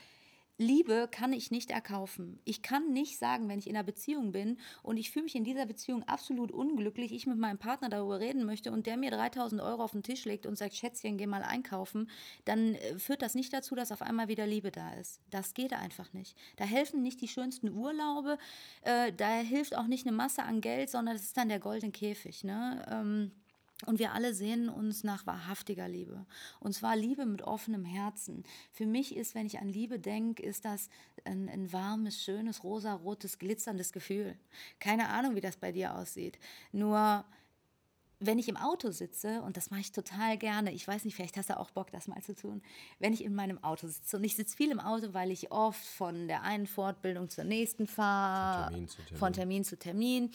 Liebe kann ich nicht erkaufen. Ich kann nicht sagen, wenn ich in einer Beziehung bin und ich fühle mich in dieser Beziehung absolut unglücklich, ich mit meinem Partner darüber reden möchte und der mir 3000 Euro auf den Tisch legt und sagt, Schätzchen, geh mal einkaufen, dann äh, führt das nicht dazu, dass auf einmal wieder Liebe da ist. Das geht einfach nicht. Da helfen nicht die schönsten Urlaube, äh, da hilft auch nicht eine Masse an Geld, sondern das ist dann der goldene Käfig. Ne? Ähm, und wir alle sehnen uns nach wahrhaftiger Liebe. Und zwar Liebe mit offenem Herzen. Für mich ist, wenn ich an Liebe denke, ist das ein, ein warmes, schönes, rosarotes, glitzerndes Gefühl. Keine Ahnung, wie das bei dir aussieht. Nur wenn ich im Auto sitze, und das mache ich total gerne, ich weiß nicht, vielleicht hast du auch Bock, das mal zu tun, wenn ich in meinem Auto sitze, und ich sitze viel im Auto, weil ich oft von der einen Fortbildung zur nächsten fahre, Von Termin zu Termin. von Termin zu Termin,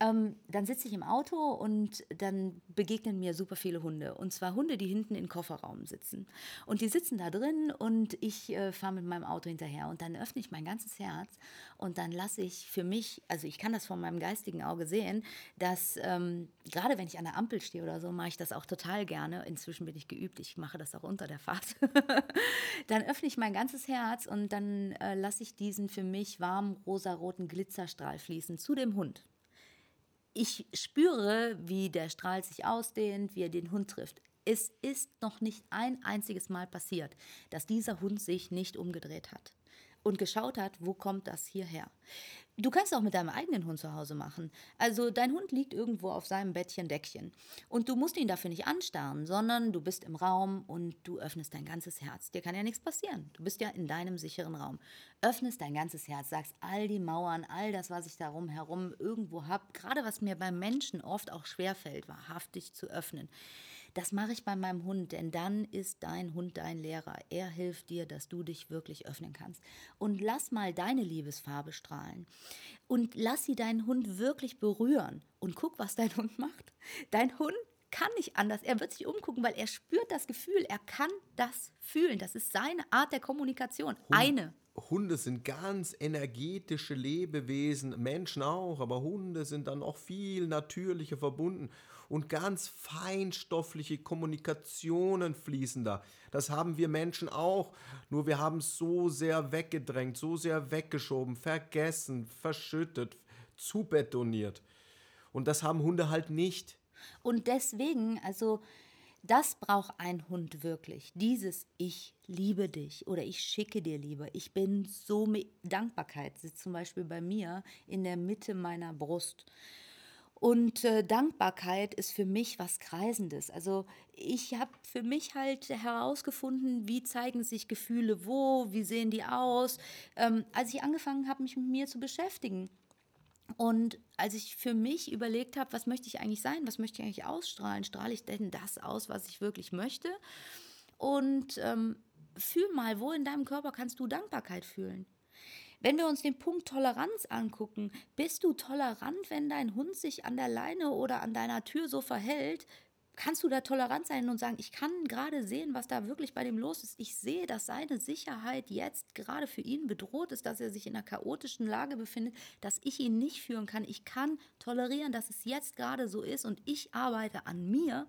ähm, dann sitze ich im Auto und dann begegnen mir super viele Hunde. Und zwar Hunde, die hinten im Kofferraum sitzen. Und die sitzen da drin und ich äh, fahre mit meinem Auto hinterher. Und dann öffne ich mein ganzes Herz und dann lasse ich für mich, also ich kann das von meinem geistigen Auge sehen, dass ähm, gerade wenn ich an der Ampel stehe oder so, mache ich das auch total gerne. Inzwischen bin ich geübt, ich mache das auch unter der Fahrt. <laughs> dann öffne ich mein ganzes Herz und dann äh, lasse ich diesen für mich warmen rosaroten Glitzerstrahl fließen zu dem Hund ich spüre, wie der Strahl sich ausdehnt, wie er den Hund trifft. Es ist noch nicht ein einziges Mal passiert, dass dieser Hund sich nicht umgedreht hat und geschaut hat, wo kommt das hierher. Du kannst auch mit deinem eigenen Hund zu Hause machen. Also dein Hund liegt irgendwo auf seinem Bettchen, Deckchen. Und du musst ihn dafür nicht anstarren, sondern du bist im Raum und du öffnest dein ganzes Herz. Dir kann ja nichts passieren. Du bist ja in deinem sicheren Raum. Öffnest dein ganzes Herz, sagst all die Mauern, all das, was ich darum herum irgendwo habe, gerade was mir beim Menschen oft auch schwerfällt, wahrhaftig zu öffnen. Das mache ich bei meinem Hund, denn dann ist dein Hund dein Lehrer. Er hilft dir, dass du dich wirklich öffnen kannst. Und lass mal deine Liebesfarbe strahlen. Und lass sie deinen Hund wirklich berühren. Und guck, was dein Hund macht. Dein Hund kann nicht anders. Er wird sich umgucken, weil er spürt das Gefühl. Er kann das fühlen. Das ist seine Art der Kommunikation. Hund, Eine. Hunde sind ganz energetische Lebewesen, Menschen auch, aber Hunde sind dann auch viel natürlicher verbunden und ganz feinstoffliche Kommunikationen fließen da. Das haben wir Menschen auch, nur wir haben es so sehr weggedrängt, so sehr weggeschoben, vergessen, verschüttet, zubetoniert. Und das haben Hunde halt nicht. Und deswegen, also das braucht ein Hund wirklich. Dieses Ich liebe dich oder ich schicke dir Liebe. Ich bin so mit Dankbarkeit sitzt zum Beispiel bei mir in der Mitte meiner Brust. Und äh, Dankbarkeit ist für mich was Kreisendes. Also ich habe für mich halt herausgefunden, wie zeigen sich Gefühle wo, wie sehen die aus. Ähm, als ich angefangen habe, mich mit mir zu beschäftigen. Und als ich für mich überlegt habe, was möchte ich eigentlich sein, was möchte ich eigentlich ausstrahlen, strahle ich denn das aus, was ich wirklich möchte? Und ähm, fühl mal, wo in deinem Körper kannst du Dankbarkeit fühlen? Wenn wir uns den Punkt Toleranz angucken, bist du tolerant, wenn dein Hund sich an der Leine oder an deiner Tür so verhält, kannst du da tolerant sein und sagen, ich kann gerade sehen, was da wirklich bei dem los ist. Ich sehe, dass seine Sicherheit jetzt gerade für ihn bedroht ist, dass er sich in einer chaotischen Lage befindet, dass ich ihn nicht führen kann. Ich kann tolerieren, dass es jetzt gerade so ist und ich arbeite an mir.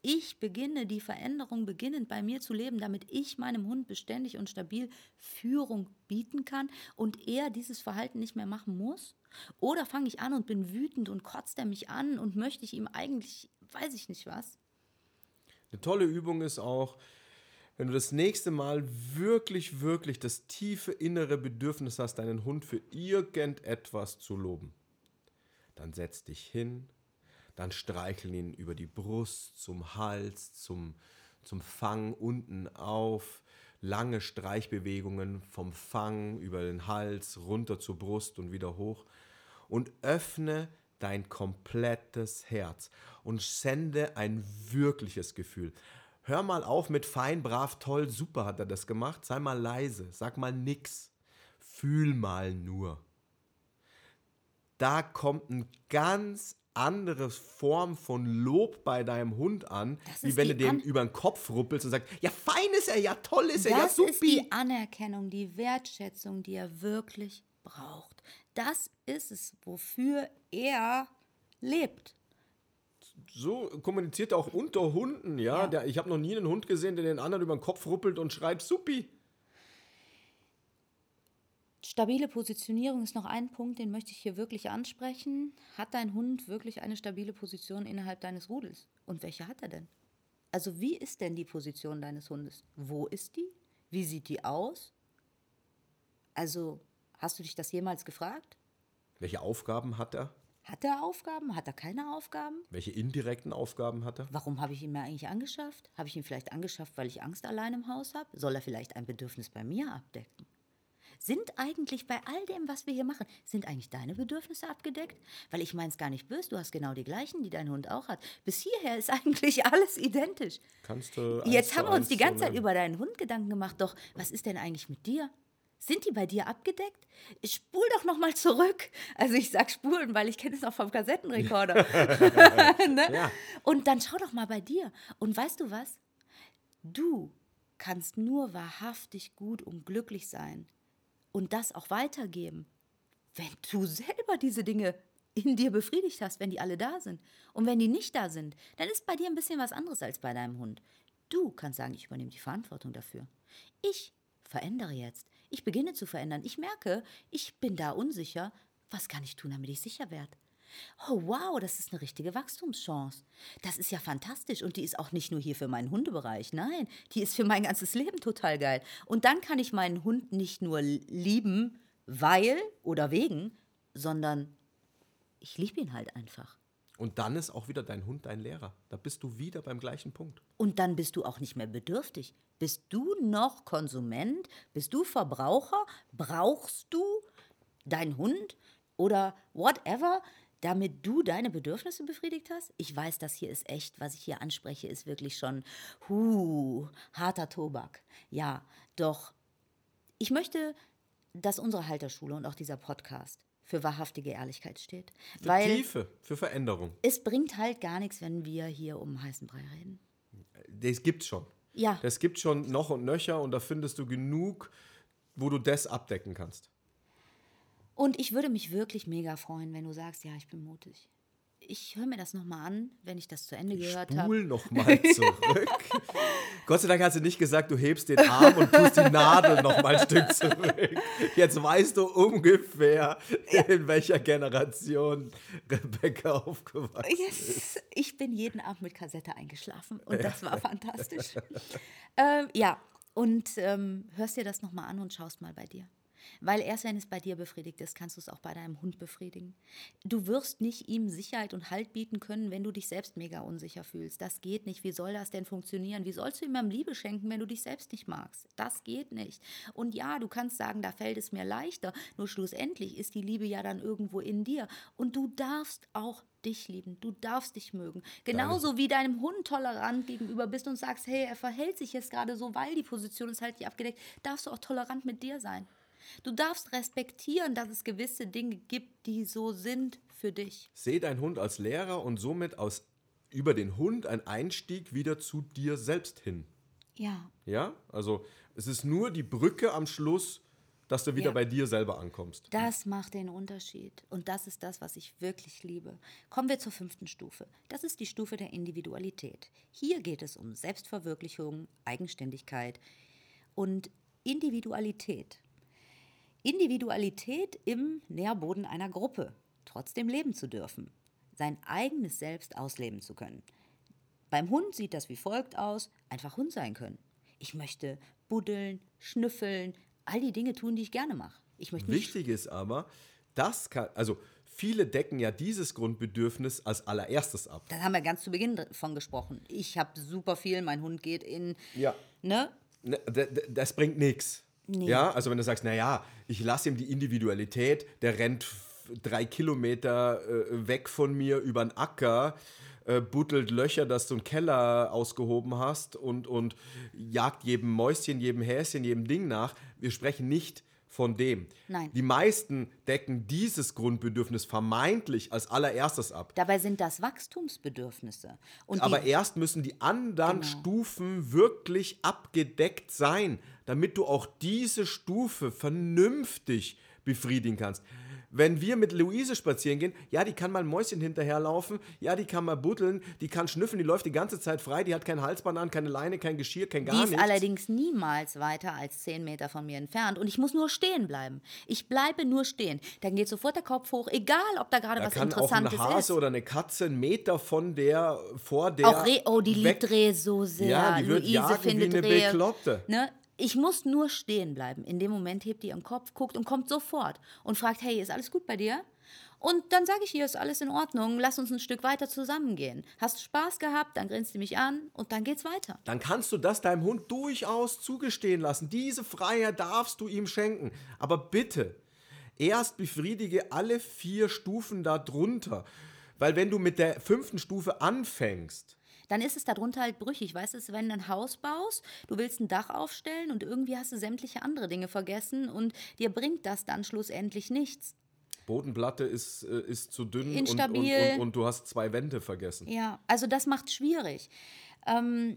Ich beginne die Veränderung beginnend bei mir zu leben, damit ich meinem Hund beständig und stabil Führung bieten kann und er dieses Verhalten nicht mehr machen muss. Oder fange ich an und bin wütend und kotzt er mich an und möchte ich ihm eigentlich weiß ich nicht was. Eine tolle Übung ist auch, wenn du das nächste Mal wirklich, wirklich das tiefe innere Bedürfnis hast, deinen Hund für irgendetwas zu loben, dann setz dich hin, dann streichel ihn über die Brust, zum Hals, zum, zum Fang unten auf, lange Streichbewegungen vom Fang über den Hals runter zur Brust und wieder hoch und öffne dein komplettes Herz und sende ein wirkliches Gefühl. Hör mal auf mit fein, brav, toll, super hat er das gemacht. Sei mal leise, sag mal nix. Fühl mal nur. Da kommt eine ganz andere Form von Lob bei deinem Hund an, wie wenn du dem über den Kopf ruppelst und sagst, ja fein ist er, ja toll ist er, das ja super. Das ist die Anerkennung, die Wertschätzung, die er wirklich braucht. Das ist es, wofür er lebt. So kommuniziert er auch unter Hunden, ja. ja. Der, ich habe noch nie einen Hund gesehen, der den anderen über den Kopf ruppelt und schreit, Supi. Stabile Positionierung ist noch ein Punkt, den möchte ich hier wirklich ansprechen. Hat dein Hund wirklich eine stabile Position innerhalb deines Rudels? Und welche hat er denn? Also wie ist denn die Position deines Hundes? Wo ist die? Wie sieht die aus? Also Hast du dich das jemals gefragt? Welche Aufgaben hat er? Hat er Aufgaben? Hat er keine Aufgaben? Welche indirekten Aufgaben hat er? Warum habe ich ihn mir eigentlich angeschafft? Habe ich ihn vielleicht angeschafft, weil ich Angst allein im Haus habe? Soll er vielleicht ein Bedürfnis bei mir abdecken? Sind eigentlich bei all dem, was wir hier machen, sind eigentlich deine Bedürfnisse abgedeckt? Weil ich meins gar nicht böse, du hast genau die gleichen, die dein Hund auch hat. Bis hierher ist <laughs> eigentlich alles identisch. Kannst du Jetzt haben wir uns die ganze Zeit über deinen Hund Gedanken gemacht, doch was ist denn eigentlich mit dir? Sind die bei dir abgedeckt? Spul doch noch mal zurück. Also ich sag spulen, weil ich kenne es noch vom Kassettenrekorder. <laughs> ne? ja. Und dann schau doch mal bei dir. Und weißt du was? Du kannst nur wahrhaftig gut und glücklich sein und das auch weitergeben, wenn du selber diese Dinge in dir befriedigt hast, wenn die alle da sind. Und wenn die nicht da sind, dann ist bei dir ein bisschen was anderes als bei deinem Hund. Du kannst sagen, ich übernehme die Verantwortung dafür. Ich verändere jetzt. Ich beginne zu verändern. Ich merke, ich bin da unsicher. Was kann ich tun, damit ich sicher werde? Oh, wow, das ist eine richtige Wachstumschance. Das ist ja fantastisch. Und die ist auch nicht nur hier für meinen Hundebereich. Nein, die ist für mein ganzes Leben total geil. Und dann kann ich meinen Hund nicht nur lieben, weil oder wegen, sondern ich liebe ihn halt einfach. Und dann ist auch wieder dein Hund dein Lehrer. Da bist du wieder beim gleichen Punkt. Und dann bist du auch nicht mehr bedürftig. Bist du noch Konsument? Bist du Verbraucher? Brauchst du deinen Hund oder whatever, damit du deine Bedürfnisse befriedigt hast? Ich weiß, das hier ist echt, was ich hier anspreche, ist wirklich schon huh, harter Tobak. Ja, doch ich möchte, dass unsere Halterschule und auch dieser Podcast für wahrhaftige Ehrlichkeit steht. Für weil Tiefe, für Veränderung. Es bringt halt gar nichts, wenn wir hier um heißen Brei reden. Das gibt's schon. Ja. Das gibt schon noch und nöcher und da findest du genug, wo du das abdecken kannst. Und ich würde mich wirklich mega freuen, wenn du sagst, ja, ich bin mutig ich höre mir das nochmal an, wenn ich das zu Ende gehört habe. Spul nochmal <laughs> zurück. Gott sei Dank hast du nicht gesagt, du hebst den Arm und tust die Nadel nochmal ein Stück zurück. Jetzt weißt du ungefähr, in welcher Generation Rebecca aufgewachsen yes. ist. Ich bin jeden Abend mit Kassette eingeschlafen und das war fantastisch. ähm, ja, und ähm, hörst dir das nochmal an und schaust mal bei dir. Weil erst wenn es bei dir befriedigt ist, kannst du es auch bei deinem Hund befriedigen. Du wirst nicht ihm Sicherheit und Halt bieten können, wenn du dich selbst mega unsicher fühlst. Das geht nicht. Wie soll das denn funktionieren? Wie sollst du ihm Liebe schenken, wenn du dich selbst nicht magst? Das geht nicht. Und ja, du kannst sagen, da fällt es mir leichter. Nur schlussendlich ist die Liebe ja dann irgendwo in dir. Und du darfst auch dich lieben, du darfst dich mögen. Genauso Deine. wie deinem Hund tolerant gegenüber bist und sagst, hey, er verhält sich jetzt gerade so, weil die Position ist halt nicht abgedeckt, darfst du auch tolerant mit dir sein. Du darfst respektieren, dass es gewisse Dinge gibt, die so sind für dich. Seh deinen Hund als Lehrer und somit aus über den Hund ein Einstieg wieder zu dir selbst hin. Ja. Ja, also es ist nur die Brücke am Schluss, dass du wieder ja. bei dir selber ankommst. Das macht den Unterschied. Und das ist das, was ich wirklich liebe. Kommen wir zur fünften Stufe. Das ist die Stufe der Individualität. Hier geht es um Selbstverwirklichung, Eigenständigkeit und Individualität Individualität im Nährboden einer Gruppe, trotzdem leben zu dürfen, sein eigenes Selbst ausleben zu können. Beim Hund sieht das wie folgt aus, einfach Hund sein können. Ich möchte buddeln, schnüffeln, all die Dinge tun, die ich gerne mache. Ich möchte Wichtig ist aber, das kann, also viele decken ja dieses Grundbedürfnis als allererstes ab. Da haben wir ganz zu Beginn von gesprochen. Ich habe super viel, mein Hund geht in, ja. ne? ne das bringt nichts. Nee. Ja, also wenn du sagst, naja, ich lasse ihm die Individualität, der rennt drei Kilometer äh, weg von mir über den Acker, äh, buddelt Löcher, dass du einen Keller ausgehoben hast und, und jagt jedem Mäuschen, jedem Häschen, jedem Ding nach. Wir sprechen nicht von dem. Nein. Die meisten decken dieses Grundbedürfnis vermeintlich als allererstes ab. Dabei sind das Wachstumsbedürfnisse. Und Aber erst müssen die anderen genau. Stufen wirklich abgedeckt sein, damit du auch diese Stufe vernünftig befriedigen kannst wenn wir mit Luise spazieren gehen, ja, die kann mal ein Mäuschen hinterherlaufen, ja, die kann mal buddeln, die kann schnüffeln, die läuft die ganze Zeit frei, die hat kein Halsband an, keine Leine, kein Geschirr, kein gar nichts. Die ist allerdings niemals weiter als zehn Meter von mir entfernt und ich muss nur stehen bleiben. Ich bleibe nur stehen. Dann geht sofort der Kopf hoch, egal ob da gerade was Interessantes ist. auch ein Hase ist. oder eine Katze einen Meter von der, vor der Auch Reh, oh, die liebt Reh so sehr. Ja, die wird Luise findet wie eine Rehe. Bekloppte. Ne? Ich muss nur stehen bleiben. In dem Moment hebt die ihren Kopf, guckt und kommt sofort und fragt, hey, ist alles gut bei dir? Und dann sage ich hier, ist alles in Ordnung, lass uns ein Stück weiter zusammengehen. Hast du Spaß gehabt, dann grinst du mich an und dann geht's weiter. Dann kannst du das deinem Hund durchaus zugestehen lassen. Diese Freiheit darfst du ihm schenken. Aber bitte, erst befriedige alle vier Stufen darunter. Weil wenn du mit der fünften Stufe anfängst, dann ist es darunter halt brüchig. Weißt du, wenn du ein Haus baust, du willst ein Dach aufstellen und irgendwie hast du sämtliche andere Dinge vergessen und dir bringt das dann schlussendlich nichts. Bodenplatte ist, äh, ist zu dünn und, Instabil. und, und, und du hast zwei Wände vergessen. Ja, also das macht schwierig. Ähm,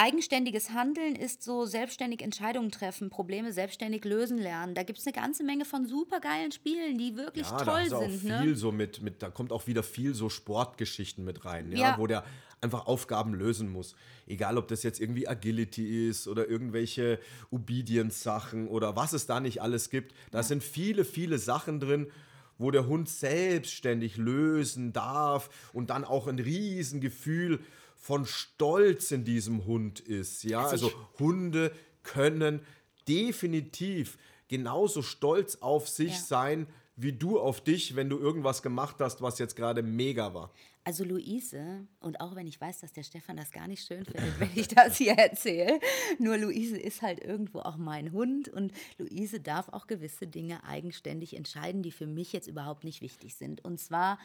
eigenständiges Handeln ist so selbstständig Entscheidungen treffen, Probleme selbstständig lösen lernen. Da gibt es eine ganze Menge von supergeilen Spielen, die wirklich Ja, da toll ist auch sind. viel Ne? so mit, mit, da kommt auch wieder viel so Sportgeschichten mit rein, ja, Ja. wo der einfach Aufgaben lösen muss. Egal, ob das jetzt irgendwie Agility ist oder irgendwelche Obedience-Sachen oder was es da nicht alles gibt. Da sind viele, viele Sachen drin, wo der Hund selbstständig lösen darf und dann auch ein Riesengefühl von Stolz in diesem Hund ist. Ja, Also Hunde können definitiv genauso stolz auf sich Ja. sein, wie du auf dich, wenn du irgendwas gemacht hast, was jetzt gerade mega war. Also Luise, und auch wenn ich weiß, dass der Stefan das gar nicht schön findet, wenn ich das hier erzähle, nur Luise ist halt irgendwo auch mein Hund und Luise darf auch gewisse Dinge eigenständig entscheiden, die für mich jetzt überhaupt nicht wichtig sind. Und zwar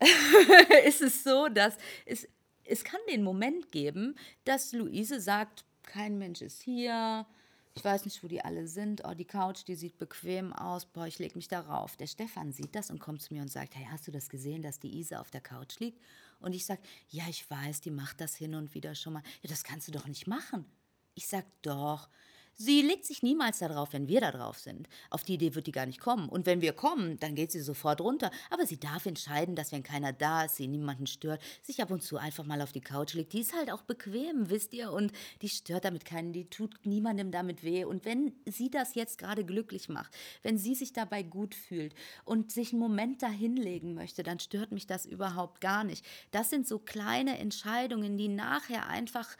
<laughs> ist es so, dass es, es kann den Moment geben, dass Luise sagt, kein Mensch ist hier, ich weiß nicht, wo die alle sind, oh, die Couch, die sieht bequem aus, boah, ich leg mich darauf. Der Stefan sieht das und kommt zu mir und sagt, hey, hast du das gesehen, dass die Isa auf der Couch liegt? Und ich sag, ja, ich weiß, die macht das hin und wieder schon mal. Ja, das kannst du doch nicht machen. Ich sag, doch. Sie legt sich niemals darauf, wenn wir da drauf sind. Auf die Idee wird die gar nicht kommen. Und wenn wir kommen, dann geht sie sofort runter. Aber sie darf entscheiden, dass wenn keiner da ist, sie niemanden stört, sich ab und zu einfach mal auf die Couch legt. Die ist halt auch bequem, wisst ihr? Und die stört damit keinen, die tut niemandem damit weh. Und wenn sie das jetzt gerade glücklich macht, wenn sie sich dabei gut fühlt und sich einen Moment dahinlegen möchte, dann stört mich das überhaupt gar nicht. Das sind so kleine Entscheidungen, die nachher einfach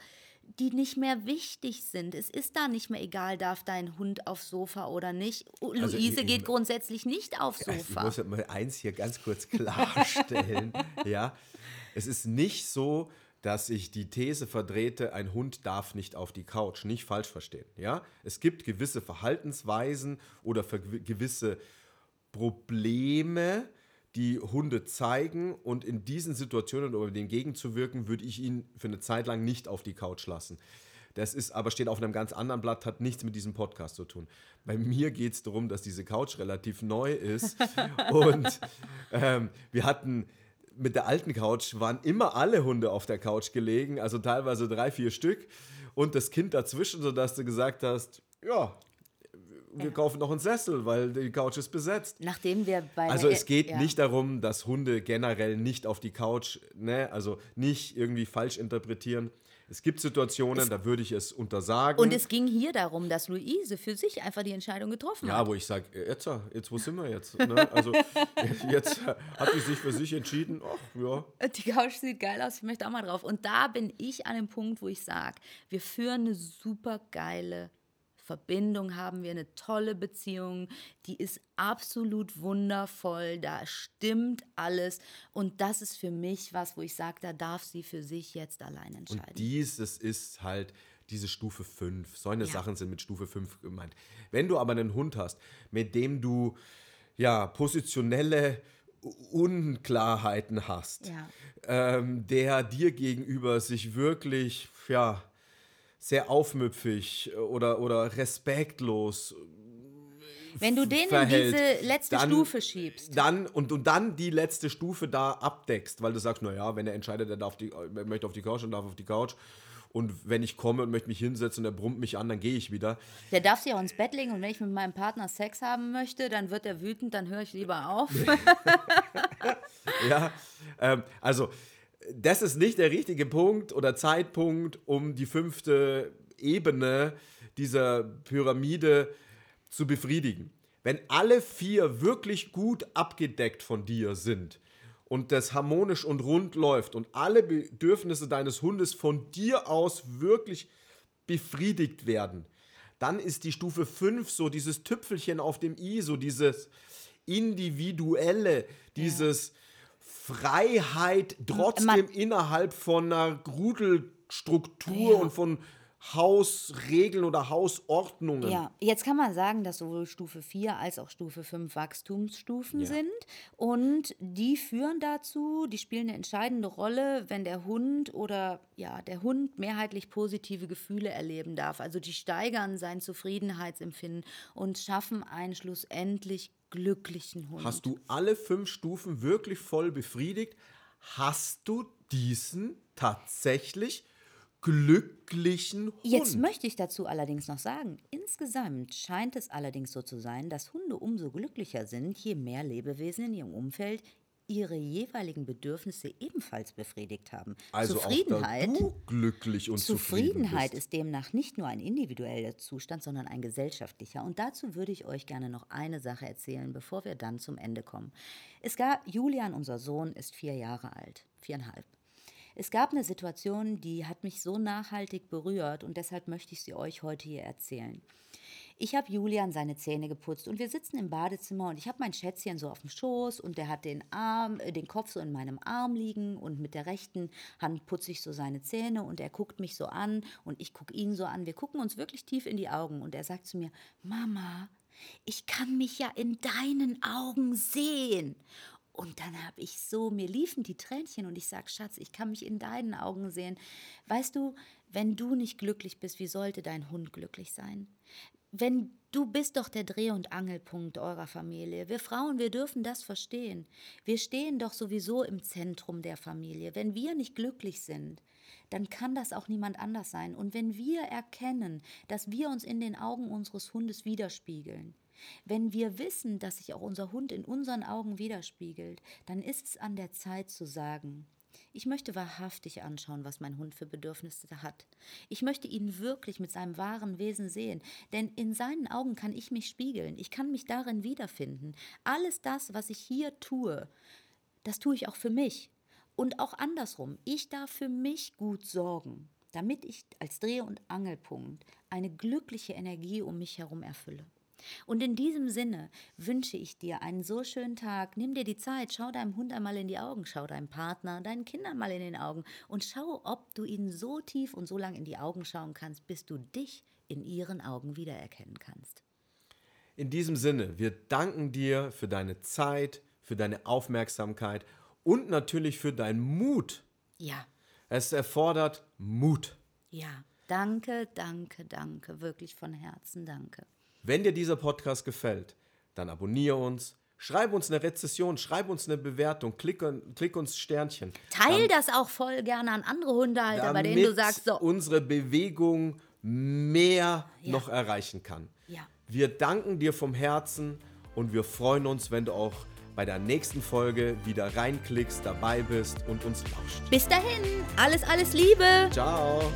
die nicht mehr wichtig sind. Es ist da nicht mehr egal, darf dein Hund aufs Sofa oder nicht. Also Luise ich- ich- geht grundsätzlich nicht aufs Ich Sofa. muss ja mal eins hier ganz kurz klarstellen. <laughs> ja, es ist nicht so, dass ich die These verdrehte, ein Hund darf nicht auf die Couch. Nicht falsch verstehen. Ja, es gibt gewisse Verhaltensweisen oder gewisse Probleme, die Hunde zeigen und in diesen Situationen, um denen gegenzuwirken, würde ich ihn für eine Zeit lang nicht auf die Couch lassen. Das ist aber steht auf einem ganz anderen Blatt, hat nichts mit diesem Podcast zu tun. Bei mir geht es darum, dass diese Couch relativ neu ist <laughs> und ähm, wir hatten mit der alten Couch waren immer alle Hunde auf der Couch gelegen, also teilweise drei, vier Stück und das Kind dazwischen, sodass du gesagt hast, ja, wir kaufen noch einen Sessel, weil die Couch ist besetzt. Nachdem wir bei Also es geht ja. nicht darum, dass Hunde generell nicht auf die Couch, ne, also nicht irgendwie falsch interpretieren. Es gibt Situationen, da würde ich es untersagen. Und es ging hier darum, dass Luise für sich einfach die Entscheidung getroffen ja, hat. wo ich sage, jetzt, jetzt, wo sind wir jetzt? Ne? Also <laughs> jetzt hat sie sich für sich entschieden, ach ja, Die Couch sieht geil aus, ich möchte auch mal drauf. Und da bin ich an dem Punkt, wo ich sage, wir führen eine super geile Verbindung, haben wir eine tolle Beziehung, die ist absolut wundervoll, da stimmt alles. Und das ist für mich was, wo ich sage, da darf sie für sich jetzt allein Und entscheiden. dieses ist halt diese Stufe 5. Solche Ja. Sachen sind mit Stufe 5 gemeint. Wenn du aber einen Hund hast, mit dem du ja positionelle Unklarheiten hast, Ja. ähm, der dir gegenüber sich wirklich ja, sehr aufmüpfig oder, oder respektlos Wenn du den in verhält, diese letzte dann- Stufe schiebst, dann und, und dann die letzte Stufe da abdeckst, weil du sagst, naja, wenn er entscheidet, er darf die, er möchte auf die Couch, dann darf auf die Couch. Und wenn ich komme und möchte mich hinsetzen und er brummt mich an, dann gehe ich wieder. der darf sich auch ins Bett legen und wenn ich mit meinem Partner Sex haben möchte, dann wird er wütend, dann höre ich lieber auf. <laughs> Ja, ähm, also das ist nicht der richtige Punkt oder Zeitpunkt, um die fünfte Ebene dieser Pyramide zu befriedigen. Wenn alle vier wirklich gut abgedeckt von dir sind und das harmonisch und rund läuft und alle Bedürfnisse deines Hundes von dir aus wirklich befriedigt werden, dann ist die Stufe 5 so dieses Tüpfelchen auf dem i, so dieses individuelle, dieses Freiheit trotzdem Man- innerhalb von einer Grudelstruktur Ja. und von Hausregeln oder Hausordnungen. Ja, jetzt kann man sagen, dass sowohl Stufe 4 als auch Stufe 5 Wachstumsstufen Ja. sind. Und die führen dazu, die spielen eine entscheidende Rolle, wenn der Hund oder ja, der Hund mehrheitlich positive Gefühle erleben darf. Also die steigern sein Zufriedenheitsempfinden und schaffen einen schlussendlich glücklichen Hund. Hast du alle fünf Stufen wirklich voll befriedigt? Hast du diesen tatsächlich glücklichen Hund? Jetzt möchte ich dazu allerdings noch sagen, insgesamt scheint es allerdings so zu sein, dass Hunde umso glücklicher sind, je mehr Lebewesen in ihrem Umfeld ihre jeweiligen Bedürfnisse ebenfalls befriedigt haben. also auch Zufriedenheit, du glücklich und zufrieden Zufriedenheit bist. ist demnach nicht nur ein individueller Zustand, sondern ein gesellschaftlicher. Und dazu würde ich euch gerne noch eine Sache erzählen, bevor wir dann zum Ende kommen. Es gab, Julian, unser Sohn, ist vier Jahre alt, viereinhalb. Es gab eine Situation, die hat mich so nachhaltig berührt und deshalb möchte ich sie euch heute hier erzählen. Ich habe Julian seine Zähne geputzt und wir sitzen im Badezimmer und ich habe mein Schätzchen so auf dem Schoß und der hat den Arm, äh, den Kopf so in meinem Arm liegen und mit der rechten Hand putze ich so seine Zähne und er guckt mich so an und ich gucke ihn so an. Wir gucken uns wirklich tief in die Augen und er sagt zu mir, Mama, ich kann mich ja in deinen Augen sehen. Und dann habe ich so, mir liefen die Tränchen und ich sage, Schatz, ich kann mich in deinen Augen sehen. Weißt du, wenn du nicht glücklich bist, wie sollte dein Hund glücklich sein? Wenn du bist doch der Dreh- und Angelpunkt eurer Familie. Wir Frauen, wir dürfen das verstehen. Wir stehen doch sowieso im Zentrum der Familie. Wenn wir nicht glücklich sind, dann kann das auch niemand anders sein. Und wenn wir erkennen, dass wir uns in den Augen unseres Hundes widerspiegeln, wenn wir wissen, dass sich auch unser Hund in unseren Augen widerspiegelt, dann ist es an der Zeit zu sagen, ich möchte wahrhaftig anschauen, was mein Hund für Bedürfnisse hat. Ich möchte ihn wirklich mit seinem wahren Wesen sehen, denn in seinen Augen kann ich mich spiegeln, ich kann mich darin wiederfinden. Alles das, was ich hier tue, das tue ich auch für mich. Und auch andersrum, ich darf für mich gut sorgen, damit ich als Dreh- und Angelpunkt eine glückliche Energie um mich herum erfülle. Und in diesem Sinne wünsche ich dir einen so schönen Tag. Nimm dir die Zeit, schau deinem Hund einmal in die Augen, schau deinem Partner, deinen Kindern mal in den Augen und schau, ob du ihnen so tief und so lang in die Augen schauen kannst, bis du dich in ihren Augen wiedererkennen kannst. In diesem Sinne, wir danken dir für deine Zeit, für deine Aufmerksamkeit und natürlich für deinen Mut. Ja, Es erfordert Mut. ja. Danke, danke, danke. Wirklich von Herzen danke. Wenn dir dieser Podcast gefällt, dann abonniere uns, schreib uns eine Rezession, schreib uns eine Bewertung, klick, klick uns Sternchen. Teil das auch voll gerne an andere Hundehalter, bei denen du sagst, so, unsere Bewegung mehr noch erreichen kann. Ja. Wir danken dir vom Herzen und wir freuen uns, wenn du auch bei der nächsten Folge wieder reinklickst, dabei bist und uns lauscht. bis dahin, alles, alles Liebe. Ciao!